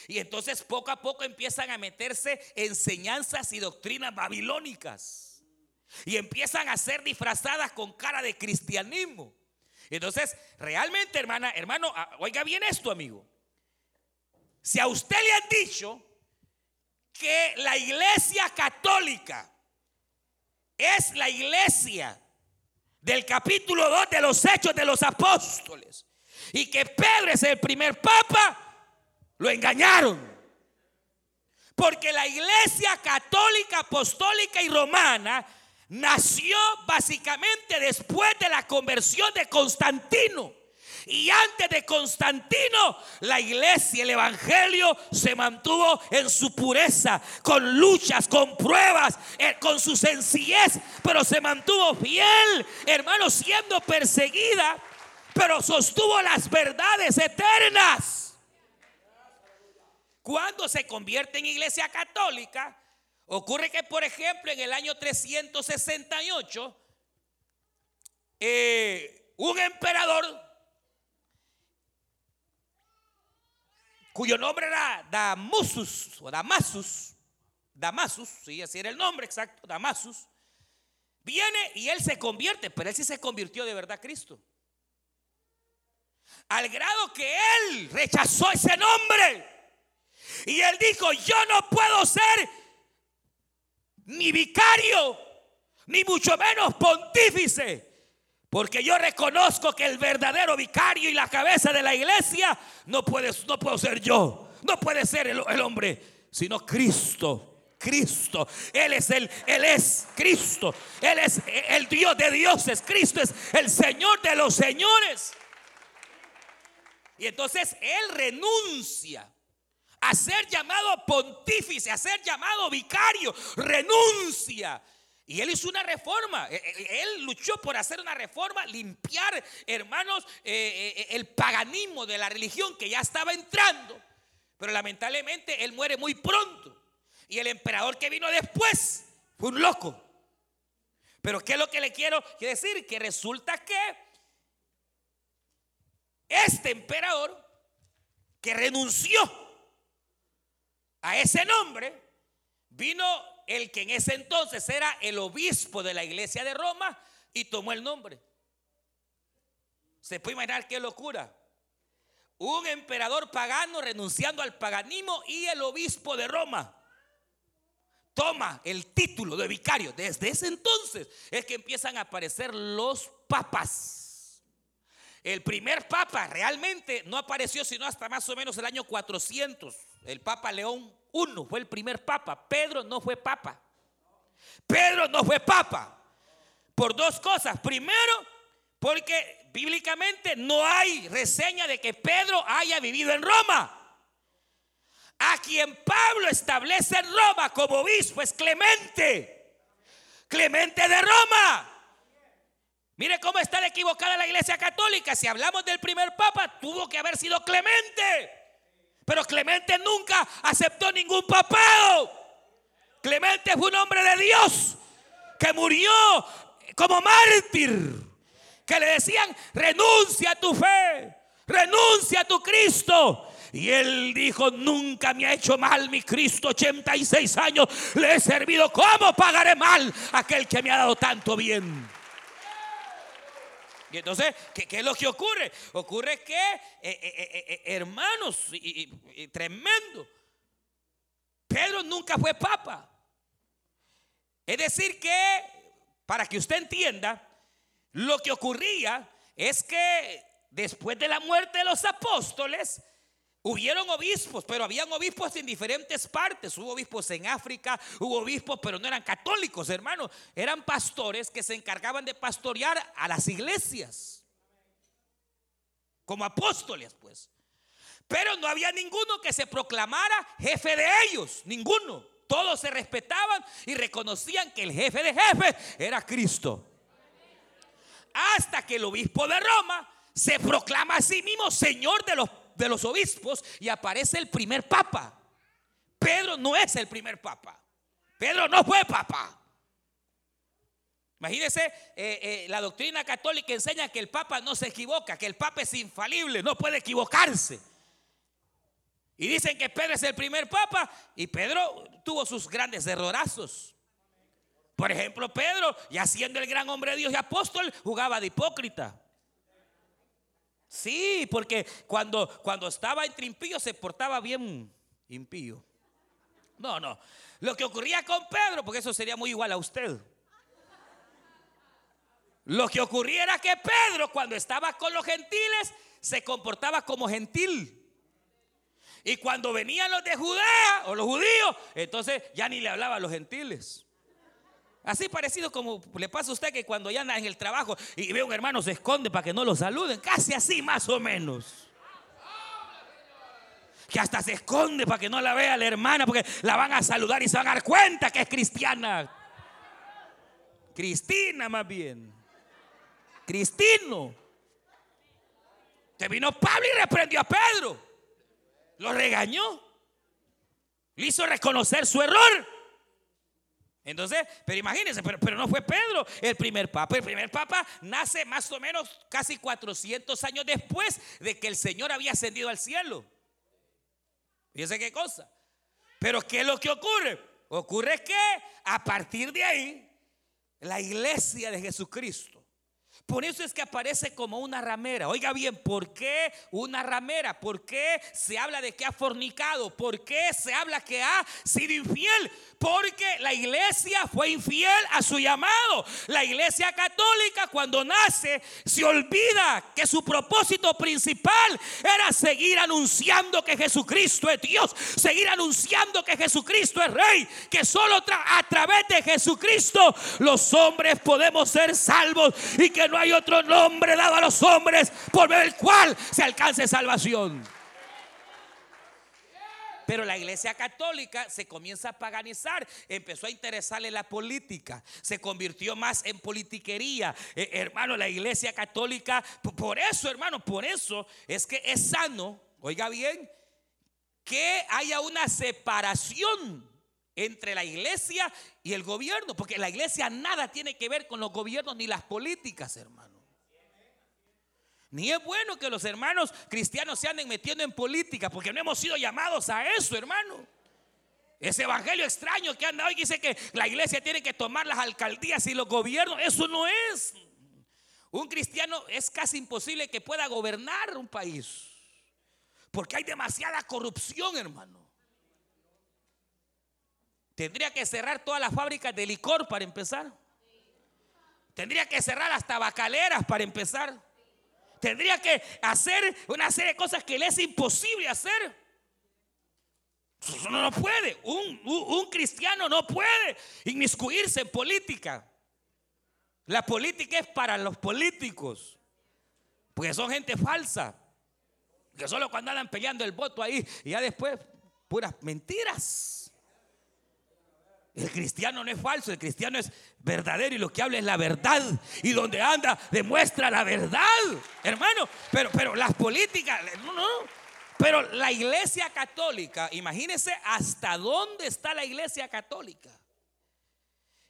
Y entonces poco a poco empiezan a meterse enseñanzas y doctrinas babilónicas. Y empiezan a ser disfrazadas con cara de cristianismo. Entonces, realmente, hermana, hermano, ah, oiga bien esto, amigo. Si a usted le han dicho que la iglesia católica es la iglesia del capítulo 2 de los Hechos de los Apóstoles y que Pedro es el primer papa, lo engañaron. Porque la iglesia católica, apostólica y romana nació básicamente después de la conversión de Constantino. Y antes de Constantino, la iglesia, el evangelio se mantuvo en su pureza, con luchas, con pruebas, eh, con su sencillez, pero se mantuvo fiel, hermano, siendo perseguida, pero sostuvo las verdades eternas. Cuando se convierte en iglesia católica, Ocurre que, por ejemplo, en el año 368, eh, un emperador cuyo nombre era Damasus o Damasus, Damasus, sí, así era el nombre exacto, Damasus, viene y él se convierte, pero él sí se convirtió de verdad Cristo. Al grado que él rechazó ese nombre. Y él dijo, yo no puedo ser ni vicario, ni mucho menos pontífice. Porque yo reconozco que el verdadero vicario y la cabeza de la iglesia no puede, no puedo ser yo, no puede ser el, hombre, sino Cristo. Cristo, Él es el, Él es Cristo, Él es el Dios de dioses, Cristo es el Señor de los señores. Y entonces Él renuncia a ser llamado pontífice, a ser llamado vicario, renuncia. Y él hizo una reforma. E, e, él luchó por hacer una reforma, limpiar, hermanos, eh, eh, el paganismo de la religión que ya estaba entrando. Pero lamentablemente él muere muy pronto. Y el emperador que vino después fue un loco. Pero ¿qué es lo que le quiero decir? Que resulta que este emperador que renunció a ese nombre vino el que en ese entonces era el obispo de la iglesia de Roma y tomó el nombre. Se puede imaginar qué locura. Un emperador pagano renunciando al paganismo y el obispo de Roma toma el título de vicario. Desde ese entonces es que empiezan a aparecer los papas. El primer papa realmente no apareció sino hasta más o menos el año 400 el Papa León I fue el primer papa. Pedro no fue papa. Pedro no fue papa. Por dos cosas. Primero, porque bíblicamente no hay reseña de que Pedro haya vivido en Roma. A quien Pablo establece en Roma como obispo es Clemente. Clemente de Roma. Mire cómo está equivocada la iglesia católica. Si hablamos del primer papa, tuvo que haber sido Clemente. Pero Clemente nunca aceptó ningún papado. Clemente fue un hombre de Dios que murió como mártir. Que le decían, renuncia a tu fe, renuncia a tu Cristo. Y él dijo, nunca me ha hecho mal mi Cristo, 86 años le he servido. ¿Cómo pagaré mal a aquel que me ha dado tanto bien? Entonces, ¿qué, es lo que ocurre? Ocurre que, eh, eh, eh, hermanos, y tremendo, Pedro nunca fue papa. Es decir, que, para que usted entienda, lo que ocurría es que después de la muerte de los apóstoles, Hubieron obispos, pero habían obispos en diferentes partes. Hubo obispos en África, hubo obispos, pero no eran católicos, hermanos. Eran pastores que se encargaban de pastorear a las iglesias. Como apóstoles, pues. Pero no había ninguno que se proclamara jefe de ellos, ninguno. Todos se respetaban y reconocían que el jefe de jefes era Cristo. Hasta que el obispo de Roma se proclama a sí mismo Señor de los de los obispos y aparece el primer papa. Pedro no es el primer papa. Pedro no fue papa. Imagínense, eh, eh, la doctrina católica enseña que el papa no se equivoca, que el papa es infalible, no puede equivocarse. Y dicen que Pedro es el primer papa y Pedro tuvo sus grandes errorazos. Por ejemplo, Pedro, ya siendo el gran hombre de Dios y apóstol, jugaba de hipócrita. Sí, porque cuando, cuando estaba entre impíos se portaba bien impío. No, no. Lo que ocurría con Pedro, porque eso sería muy igual a usted. Lo que ocurría era que Pedro, cuando estaba con los gentiles, se comportaba como gentil. Y cuando venían los de Judea o los judíos, entonces ya ni le hablaba a los gentiles. Así parecido como le pasa a usted que cuando ya anda en el trabajo y ve a un hermano se esconde para que no lo saluden. Casi así más o menos. Que hasta se esconde para que no la vea la hermana porque la van a saludar y se van a dar cuenta que es cristiana. Cristina más bien. Cristino. Te vino Pablo y reprendió a Pedro. Lo regañó. Le hizo reconocer su error. Entonces, pero imagínense, pero, no fue Pedro el primer papa. El primer papa nace más o menos casi 400 años después de que el Señor había ascendido al cielo. Fíjense qué cosa. Pero ¿qué es lo que ocurre? Ocurre que a partir de ahí, la iglesia de Jesucristo por eso es que aparece como una ramera. Oiga bien, ¿por qué una ramera? ¿Por qué se habla de que ha fornicado? ¿Por qué se habla que ha sido infiel? Porque la iglesia fue infiel a su llamado. La iglesia católica cuando nace se olvida que su propósito principal era seguir anunciando que Jesucristo es Dios, seguir anunciando que Jesucristo es Rey, que solo a través de Jesucristo los hombres podemos ser salvos y que no hay otro nombre dado a los hombres por medio del cual se alcance salvación. Pero la iglesia católica se comienza a paganizar, empezó a interesarle la política, se convirtió más en politiquería. Eh, hermano, la iglesia católica, por eso, hermano, por eso es que es sano, oiga bien, que haya una separación entre la iglesia y el gobierno, porque la iglesia nada tiene que ver con los gobiernos ni las políticas, hermano. Ni es bueno que los hermanos cristianos se anden metiendo en política, porque no hemos sido llamados a eso, hermano. Ese evangelio extraño que anda hoy dice que la iglesia tiene que tomar las alcaldías y los gobiernos, eso no es. Un cristiano es casi imposible que pueda gobernar un país, porque hay demasiada corrupción, hermano. Tendría que cerrar todas las fábricas de licor para empezar. Tendría que cerrar las tabacaleras para empezar. Tendría que hacer una serie de cosas que le es imposible hacer. Eso no puede. Un, un, cristiano no puede inmiscuirse en política. La política es para los políticos. Porque son gente falsa. Que solo cuando andan peleando el voto ahí y ya después puras mentiras. El cristiano no es falso, el cristiano es verdadero y lo que habla es la verdad. Y donde anda demuestra la verdad, hermano. Pero, pero las políticas, no, no. Pero la iglesia católica, imagínense hasta dónde está la iglesia católica.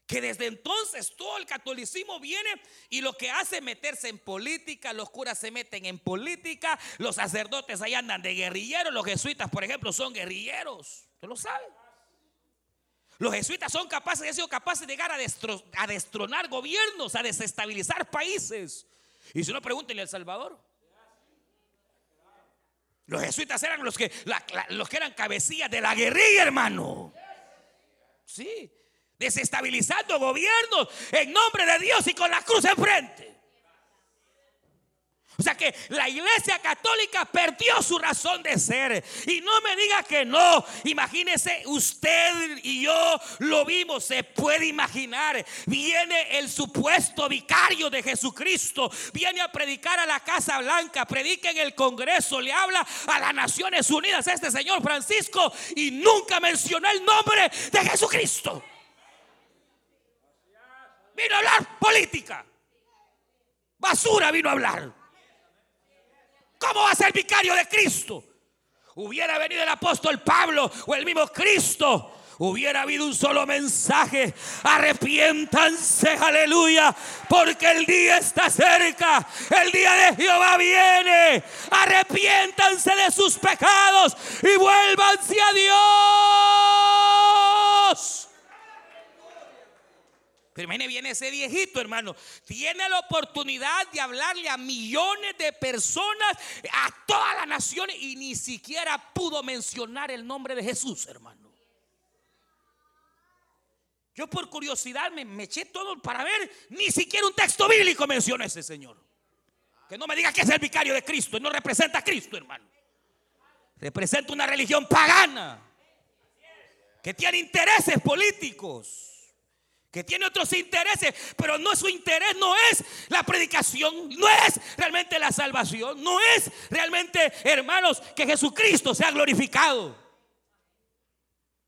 Que desde entonces todo el catolicismo viene y lo que hace es meterse en política, los curas se meten en política, los sacerdotes ahí andan de guerrilleros, los jesuitas, por ejemplo, son guerrilleros. ¿Usted lo sabe? Los jesuitas son capaces, han sido capaces de llegar a, a destronar gobiernos, a desestabilizar países. Y si no, pregúntenle a El Salvador. Los jesuitas eran los que, los que eran cabecillas de la guerrilla, hermano. Sí, desestabilizando gobiernos en nombre de Dios y con la cruz enfrente. O sea que la iglesia católica perdió su razón de ser. Y no me diga que no. Imagínese, usted y yo lo vimos. Se puede imaginar. Viene el supuesto vicario de Jesucristo. Viene a predicar a la Casa Blanca. Predica en el Congreso. Le habla a las Naciones Unidas este señor Francisco. Y nunca mencionó el nombre de Jesucristo. Vino a hablar política. Basura vino a hablar. ¿Cómo va a ser vicario de Cristo? Hubiera venido el apóstol Pablo o el mismo Cristo. Hubiera habido un solo mensaje. Arrepiéntanse, aleluya. Porque el día está cerca. El día de Jehová viene. Arrepiéntanse de sus pecados y vuélvanse a Dios. Pero viene ese viejito, hermano. Tiene la oportunidad de hablarle a millones de personas, a todas las naciones, y ni siquiera pudo mencionar el nombre de Jesús, hermano. Yo por curiosidad me, me eché todo para ver, ni siquiera un texto bíblico menciona ese Señor. Que no me diga que es el vicario de Cristo, no representa a Cristo, hermano. Representa una religión pagana que tiene intereses políticos que tiene otros intereses, pero no su interés no es la predicación, no es realmente la salvación, no es realmente, hermanos, que Jesucristo sea glorificado.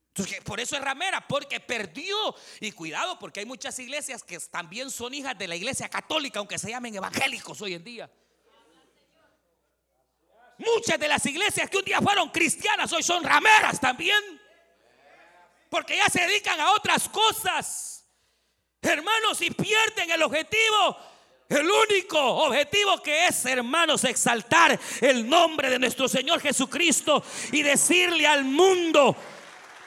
Entonces, por eso es ramera, porque perdió. Y cuidado, porque hay muchas iglesias que también son hijas de la iglesia católica, aunque se llamen evangélicos hoy en día. Muchas de las iglesias que un día fueron cristianas hoy son rameras también. Porque ya se dedican a otras cosas. Hermanos, si pierden el objetivo, el único objetivo que es, hermanos, exaltar el nombre de nuestro Señor Jesucristo y decirle al mundo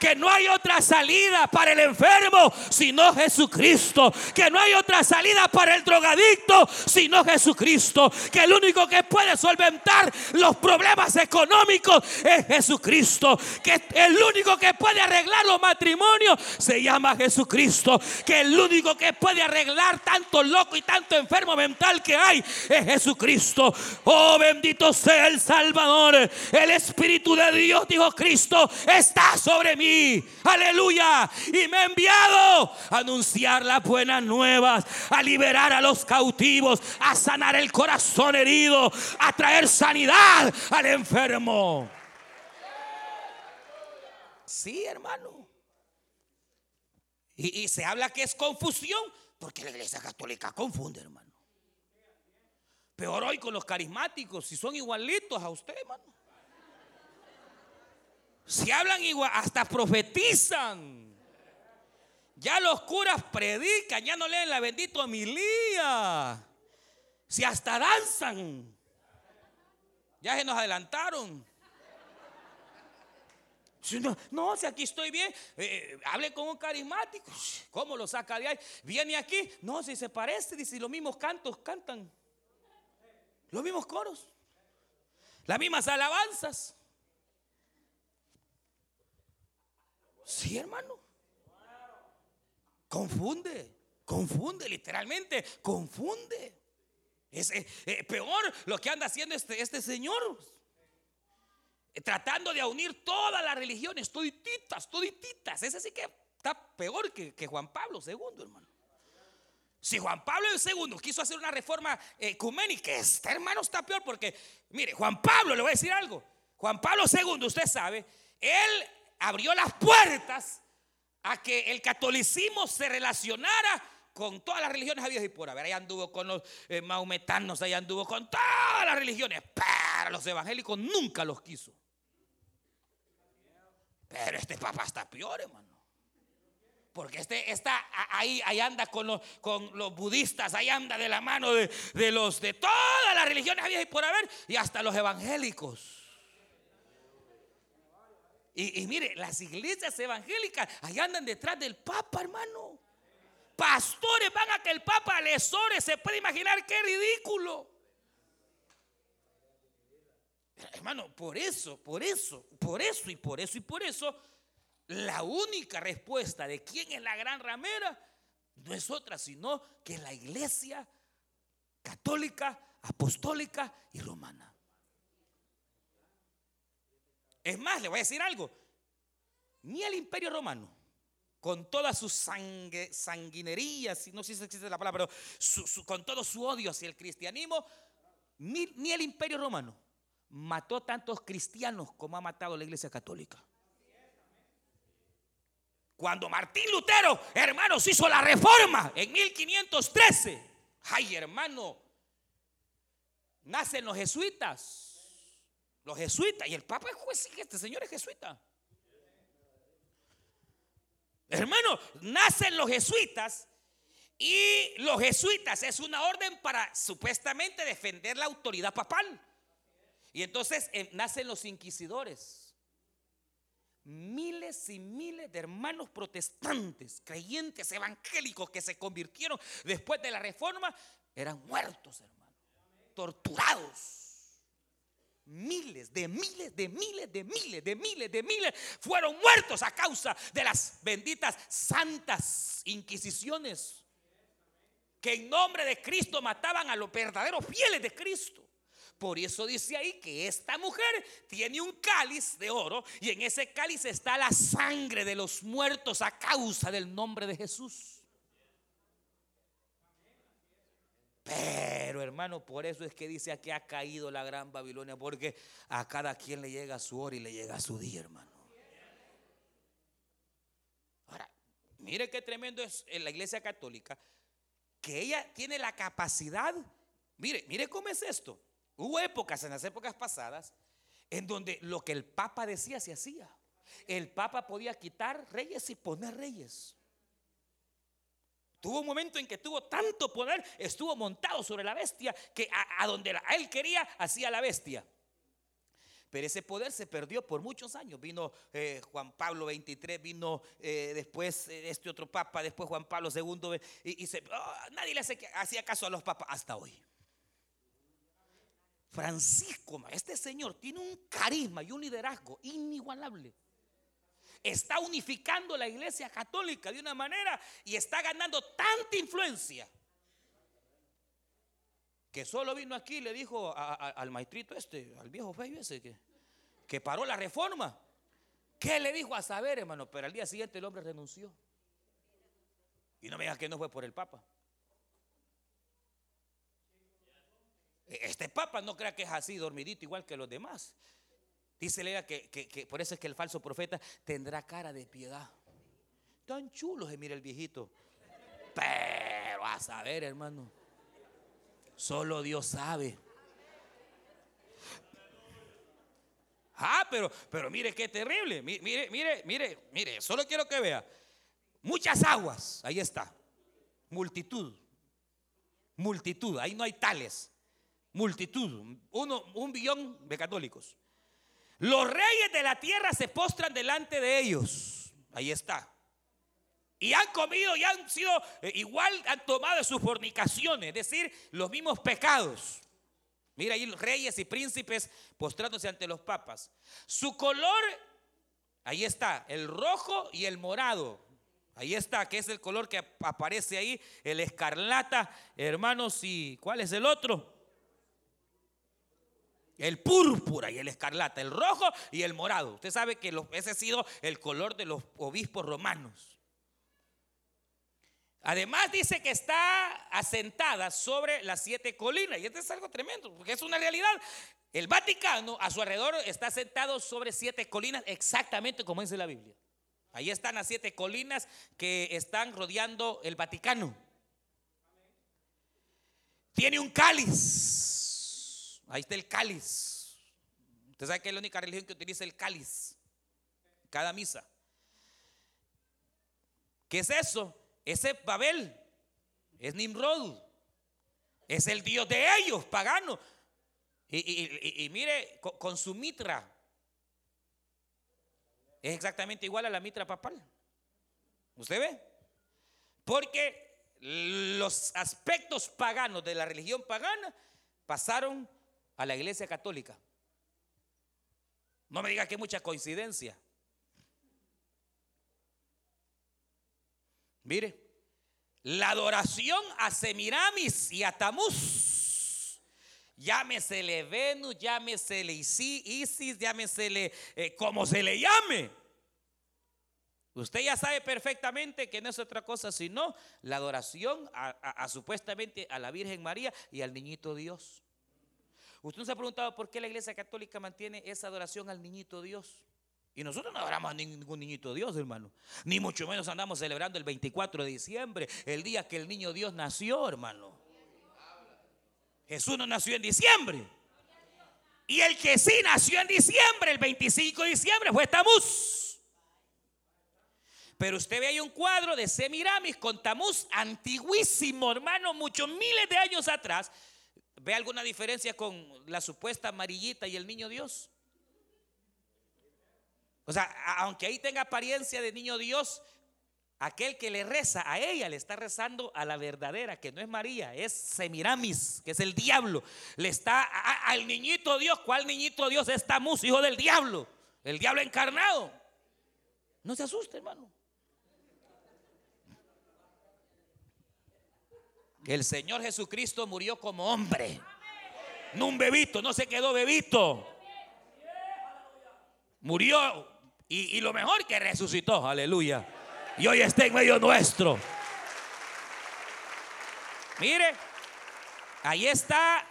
que no hay otra salida para el enfermo sino Jesucristo, que no hay otra salida para el drogadicto sino Jesucristo, que el único que puede solventar los problemas económicos es Jesucristo, que el único que puede arreglar los matrimonios se llama Jesucristo, que el único que puede arreglar tanto loco y tanto enfermo mental que hay es Jesucristo. Oh, bendito sea el Salvador, el Espíritu de Dios, dijo Cristo, está sobre mí Aleluya. Y me ha enviado a anunciar las buenas nuevas, a liberar a los cautivos, a sanar el corazón herido, a traer sanidad al enfermo. Sí, hermano. Y, y se habla que es confusión porque la iglesia católica confunde, hermano. Peor hoy con los carismáticos, si son igualitos a usted, hermano. Si hablan igual, hasta profetizan. Ya los curas predican, ya no leen la bendita homilía. Si hasta danzan. Ya se nos adelantaron. No, si aquí estoy bien, eh, hable con un carismático. ¿Cómo lo saca de ahí? Viene aquí. No, si se parece, dice, los mismos cantos cantan. Los mismos coros. Las mismas alabanzas. Sí, hermano. Confunde, confunde, literalmente, confunde. Es eh, eh, peor lo que anda haciendo este, este señor. tratando de unir todas las religiones, todititas, todititas. Ese sí que está peor que, Juan Pablo II, hermano. Si Juan Pablo II quiso hacer una reforma ecuménica, este hermano está peor porque, mire, Juan Pablo, le voy a decir algo. Juan Pablo II, usted sabe, él abrió las puertas a que el catolicismo se relacionara con todas las religiones habidas y por haber. Ahí anduvo con los eh, maometanos, ahí anduvo con todas las religiones. para los evangélicos nunca los quiso. Pero este papá está peor, hermano. Porque este está ahí, ahí anda con los, budistas, ahí anda de la mano de, los de todas las religiones había y por haber, y hasta los evangélicos. Y, mire, las iglesias evangélicas ahí andan detrás del Papa, hermano. Pastores van a que el Papa les ore, se puede imaginar qué ridículo. Hermano, por eso, por eso, por eso y por eso y por eso, la única respuesta de quién es la gran ramera no es otra, sino que la iglesia católica, apostólica y romana. Es más, le voy a decir algo, ni el imperio romano, con todas sus sanguinerías, no sé si existe la palabra, pero con todo su odio hacia el cristianismo, ni el imperio romano mató tantos cristianos como ha matado la iglesia católica. Cuando Martín Lutero, hermanos, hizo la reforma en 1513, ay hermano, nacen los jesuitas. Los jesuitas, y el Papa es juez, este señor es jesuita. Hermano, nacen los jesuitas y los jesuitas es una orden para supuestamente defender la autoridad papal. Y entonces eh, nacen los inquisidores. Miles y miles de hermanos protestantes, creyentes evangélicos que se convirtieron después de la reforma, eran muertos, hermanos, torturados. Miles de miles de miles de miles de miles de miles fueron muertos a causa de las benditas santas inquisiciones que en nombre de Cristo mataban a los verdaderos fieles de Cristo. Por eso dice ahí que esta mujer tiene un cáliz de oro y en ese cáliz está la sangre de los muertos a causa del nombre de Jesús. Pero hermano, por eso es que dice aquí ha caído la gran Babilonia, porque a cada quien le llega su hora y le llega su día, hermano. Ahora, mire qué tremendo es en la iglesia católica, que ella tiene la capacidad, mire, mire cómo es esto. Hubo épocas en las épocas pasadas en donde lo que el Papa decía se hacía. El Papa podía quitar reyes y poner reyes. Tuvo un momento en que tuvo tanto poder, estuvo montado sobre la bestia, que a, donde él quería hacía la bestia. Pero ese poder se perdió por muchos años. Vino eh, Juan Pablo 23, vino eh, después eh, este otro papa, después Juan Pablo II, y, oh, nadie le hacía caso a los papas hasta hoy. Francisco, este señor tiene un carisma y un liderazgo inigualable. Está unificando la iglesia católica de una manera y está ganando tanta influencia que solo vino aquí y le dijo al maestrito este, al viejo feo ese que, que paró la reforma. ¿Qué le dijo a saber, hermano? Pero al día siguiente el hombre renunció. Y no me digas que no fue por el Papa. Este papa no crea que es así, dormidito, igual que los demás. Dice Lea que, que, por eso es que el falso profeta tendrá cara de piedad. Tan chulo se mira el viejito. Pero a saber, hermano. Solo Dios sabe. Ah, pero, pero mire qué terrible. Mire, mire, mire, mire. Solo quiero que vea. Muchas aguas. Ahí está. Multitud. Multitud. Ahí no hay tales multitud, uno, un billón de católicos. Los reyes de la tierra se postran delante de ellos. Ahí está. Y han comido y han sido, eh, igual han tomado sus fornicaciones, es decir, los mismos pecados. Mira ahí reyes y príncipes postrándose ante los papas. Su color, ahí está, el rojo y el morado. Ahí está, que es el color que aparece ahí, el escarlata, hermanos, y ¿cuál es el otro? El púrpura y el escarlata, el rojo y el morado. Usted sabe que ese ha sido el color de los obispos romanos. Además dice que está asentada sobre las siete colinas. Y esto es algo tremendo, porque es una realidad. El Vaticano a su alrededor está asentado sobre siete colinas, exactamente como dice la Biblia. Ahí están las siete colinas que están rodeando el Vaticano. Tiene un cáliz Ahí está el cáliz. Usted sabe que es la única religión que utiliza el cáliz. Cada misa. ¿Qué es eso? Ese Babel es Nimrod. Es el dios de ellos, pagano. Y, mire, con, su mitra. Es exactamente igual a la mitra papal. ¿Usted ve? Porque los aspectos paganos de la religión pagana pasaron a la iglesia católica. No me diga que hay mucha coincidencia. Mire, la adoración a Semiramis y a Tamuz, llámesele Venus, llámesele Isis, llámesele eh, como se le llame. Usted ya sabe perfectamente que no es otra cosa sino la adoración a, supuestamente a la Virgen María y al niñito Dios. Usted no se ha preguntado por qué la Iglesia Católica mantiene esa adoración al niñito Dios. Y nosotros no adoramos a ningún niñito Dios, hermano. Ni mucho menos andamos celebrando el 24 de diciembre, el día que el niño Dios nació, hermano. Jesús no nació en diciembre. Y el que sí nació en diciembre, el 25 de diciembre, fue Tamuz. Pero usted ve ahí un cuadro de Semiramis con Tamuz antiguísimo, hermano, muchos miles de años atrás. ¿Ve alguna diferencia con la supuesta amarillita y el niño Dios? O sea, aunque ahí tenga apariencia de niño Dios, aquel que le reza a ella le está rezando a la verdadera, que no es María, es Semiramis, que es el diablo. Le está al niñito Dios. ¿Cuál niñito Dios? Es Tamuz, hijo del diablo. El diablo encarnado. No se asuste, hermano. Que el Señor Jesucristo murió como hombre. No un bebito, no se quedó bebito. Murió y, lo mejor que resucitó, aleluya. Y hoy está en medio nuestro. Mire, ahí está,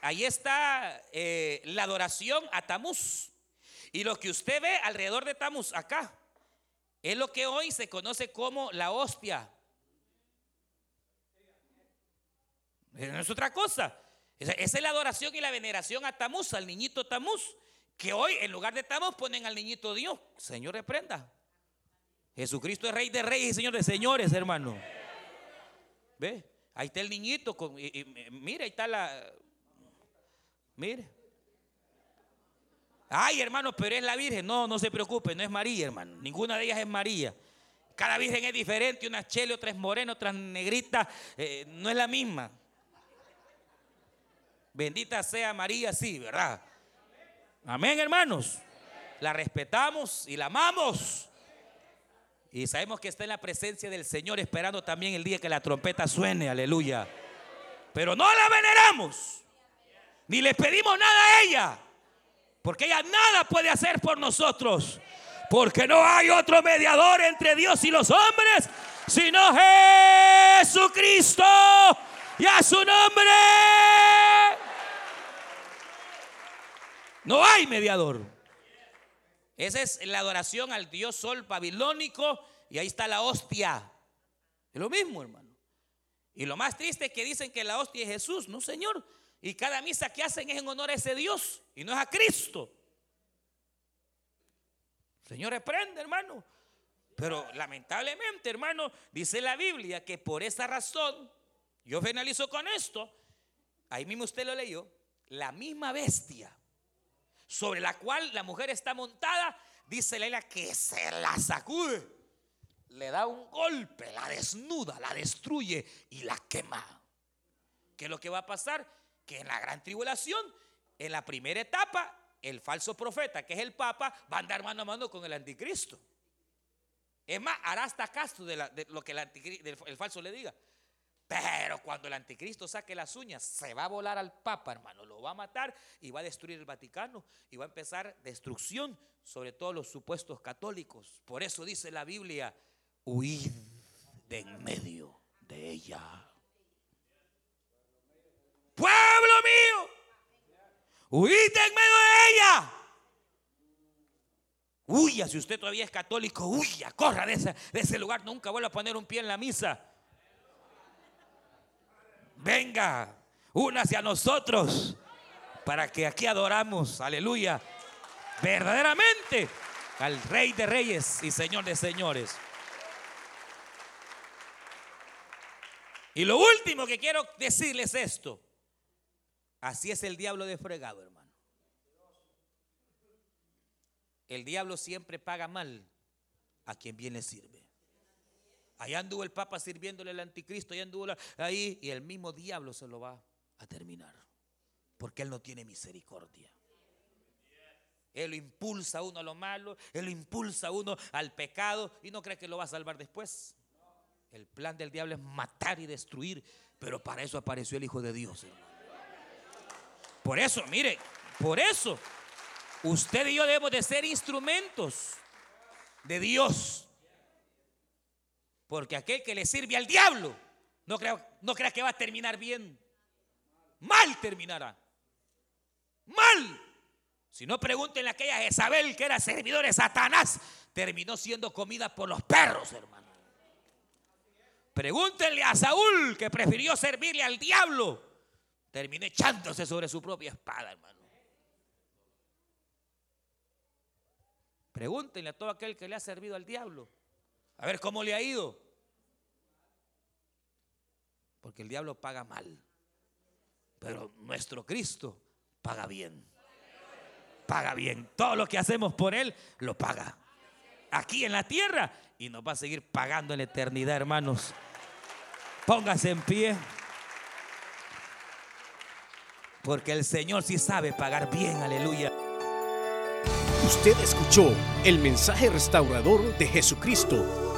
ahí está eh, la adoración a Tamuz. Y lo que usted ve alrededor de Tamuz acá es lo que hoy se conoce como la hostia. No es otra cosa. Esa es la adoración y la veneración a Tamuz, al niñito Tamuz. Que hoy en lugar de Tamuz ponen al niñito Dios. Señor, reprenda. Jesucristo es rey de reyes y señor de señores, hermano. ¿Ve? Ahí está el niñito. Con, mire, ahí está la... Mire. Ay, hermano, pero es la Virgen. No, no se preocupe, no es María, hermano. Ninguna de ellas es María. Cada virgen es diferente, una chele, otra es morena, otra es negrita. Eh, no es la misma. Bendita sea María, sí, ¿verdad? Amén, hermanos. La respetamos y la amamos. Y sabemos que está en la presencia del Señor esperando también el día que la trompeta suene, aleluya. Pero no la veneramos, ni le pedimos nada a ella, porque ella nada puede hacer por nosotros, porque no hay otro mediador entre Dios y los hombres, sino Jesucristo y a su nombre. No hay mediador. Esa es la adoración al dios sol babilónico y ahí está la hostia. Es lo mismo, hermano. Y lo más triste es que dicen que la hostia es Jesús, no, Señor. Y cada misa que hacen es en honor a ese Dios y no es a Cristo. Señor, reprende, hermano. Pero lamentablemente, hermano, dice la Biblia que por esa razón, yo finalizo con esto, ahí mismo usted lo leyó, la misma bestia sobre la cual la mujer está montada, dice Leila que se la sacude, le da un golpe, la desnuda, la destruye y la quema. ¿Qué es lo que va a pasar? Que en la gran tribulación, en la primera etapa, el falso profeta, que es el Papa, va a andar mano a mano con el anticristo. Es más, hará hasta caso de, lo que el falso le diga. Pero cuando el anticristo saque las uñas, se va a volar al Papa, hermano. Lo va a matar y va a destruir el Vaticano y va a empezar destrucción sobre todos los supuestos católicos. Por eso dice la Biblia, huid de en medio de ella. Pueblo mío, huid de en medio de ella. Huya, si usted todavía es católico, huya, corra de ese, de ese lugar, nunca vuelva a poner un pie en la misa venga, una hacia nosotros. para que aquí adoramos, aleluya, verdaderamente al Rey de Reyes y Señor de Señores. Y lo último que quiero decirles es esto. Así es el diablo de fregado, hermano. El diablo siempre paga mal a quien bien le sirve. Allá anduvo el Papa sirviéndole al anticristo, allá anduvo ahí y el mismo diablo se lo va a terminar. Porque él no tiene misericordia. Él lo impulsa a uno a lo malo, él lo impulsa a uno al pecado y no cree que lo va a salvar después. El plan del diablo es matar y destruir, pero para eso apareció el Hijo de Dios. Por eso, mire, por eso usted y yo debemos de ser instrumentos de Dios. Porque aquel que le sirve al diablo, no crea, no crea que va a terminar bien. Mal terminará. Mal. Si no pregúntenle a aquella Jezabel que era servidor de Satanás, terminó siendo comida por los perros, hermano. Pregúntenle a Saúl que prefirió servirle al diablo. Terminó echándose sobre su propia espada, hermano. Pregúntenle a todo aquel que le ha servido al diablo. A ver cómo le ha ido. Porque el diablo paga mal. Pero nuestro Cristo paga bien. Paga bien. Todo lo que hacemos por Él lo paga. Aquí en la tierra y nos va a seguir pagando en la eternidad, hermanos. Póngase en pie. Porque el Señor sí sabe pagar bien, aleluya. Usted escuchó el mensaje restaurador de Jesucristo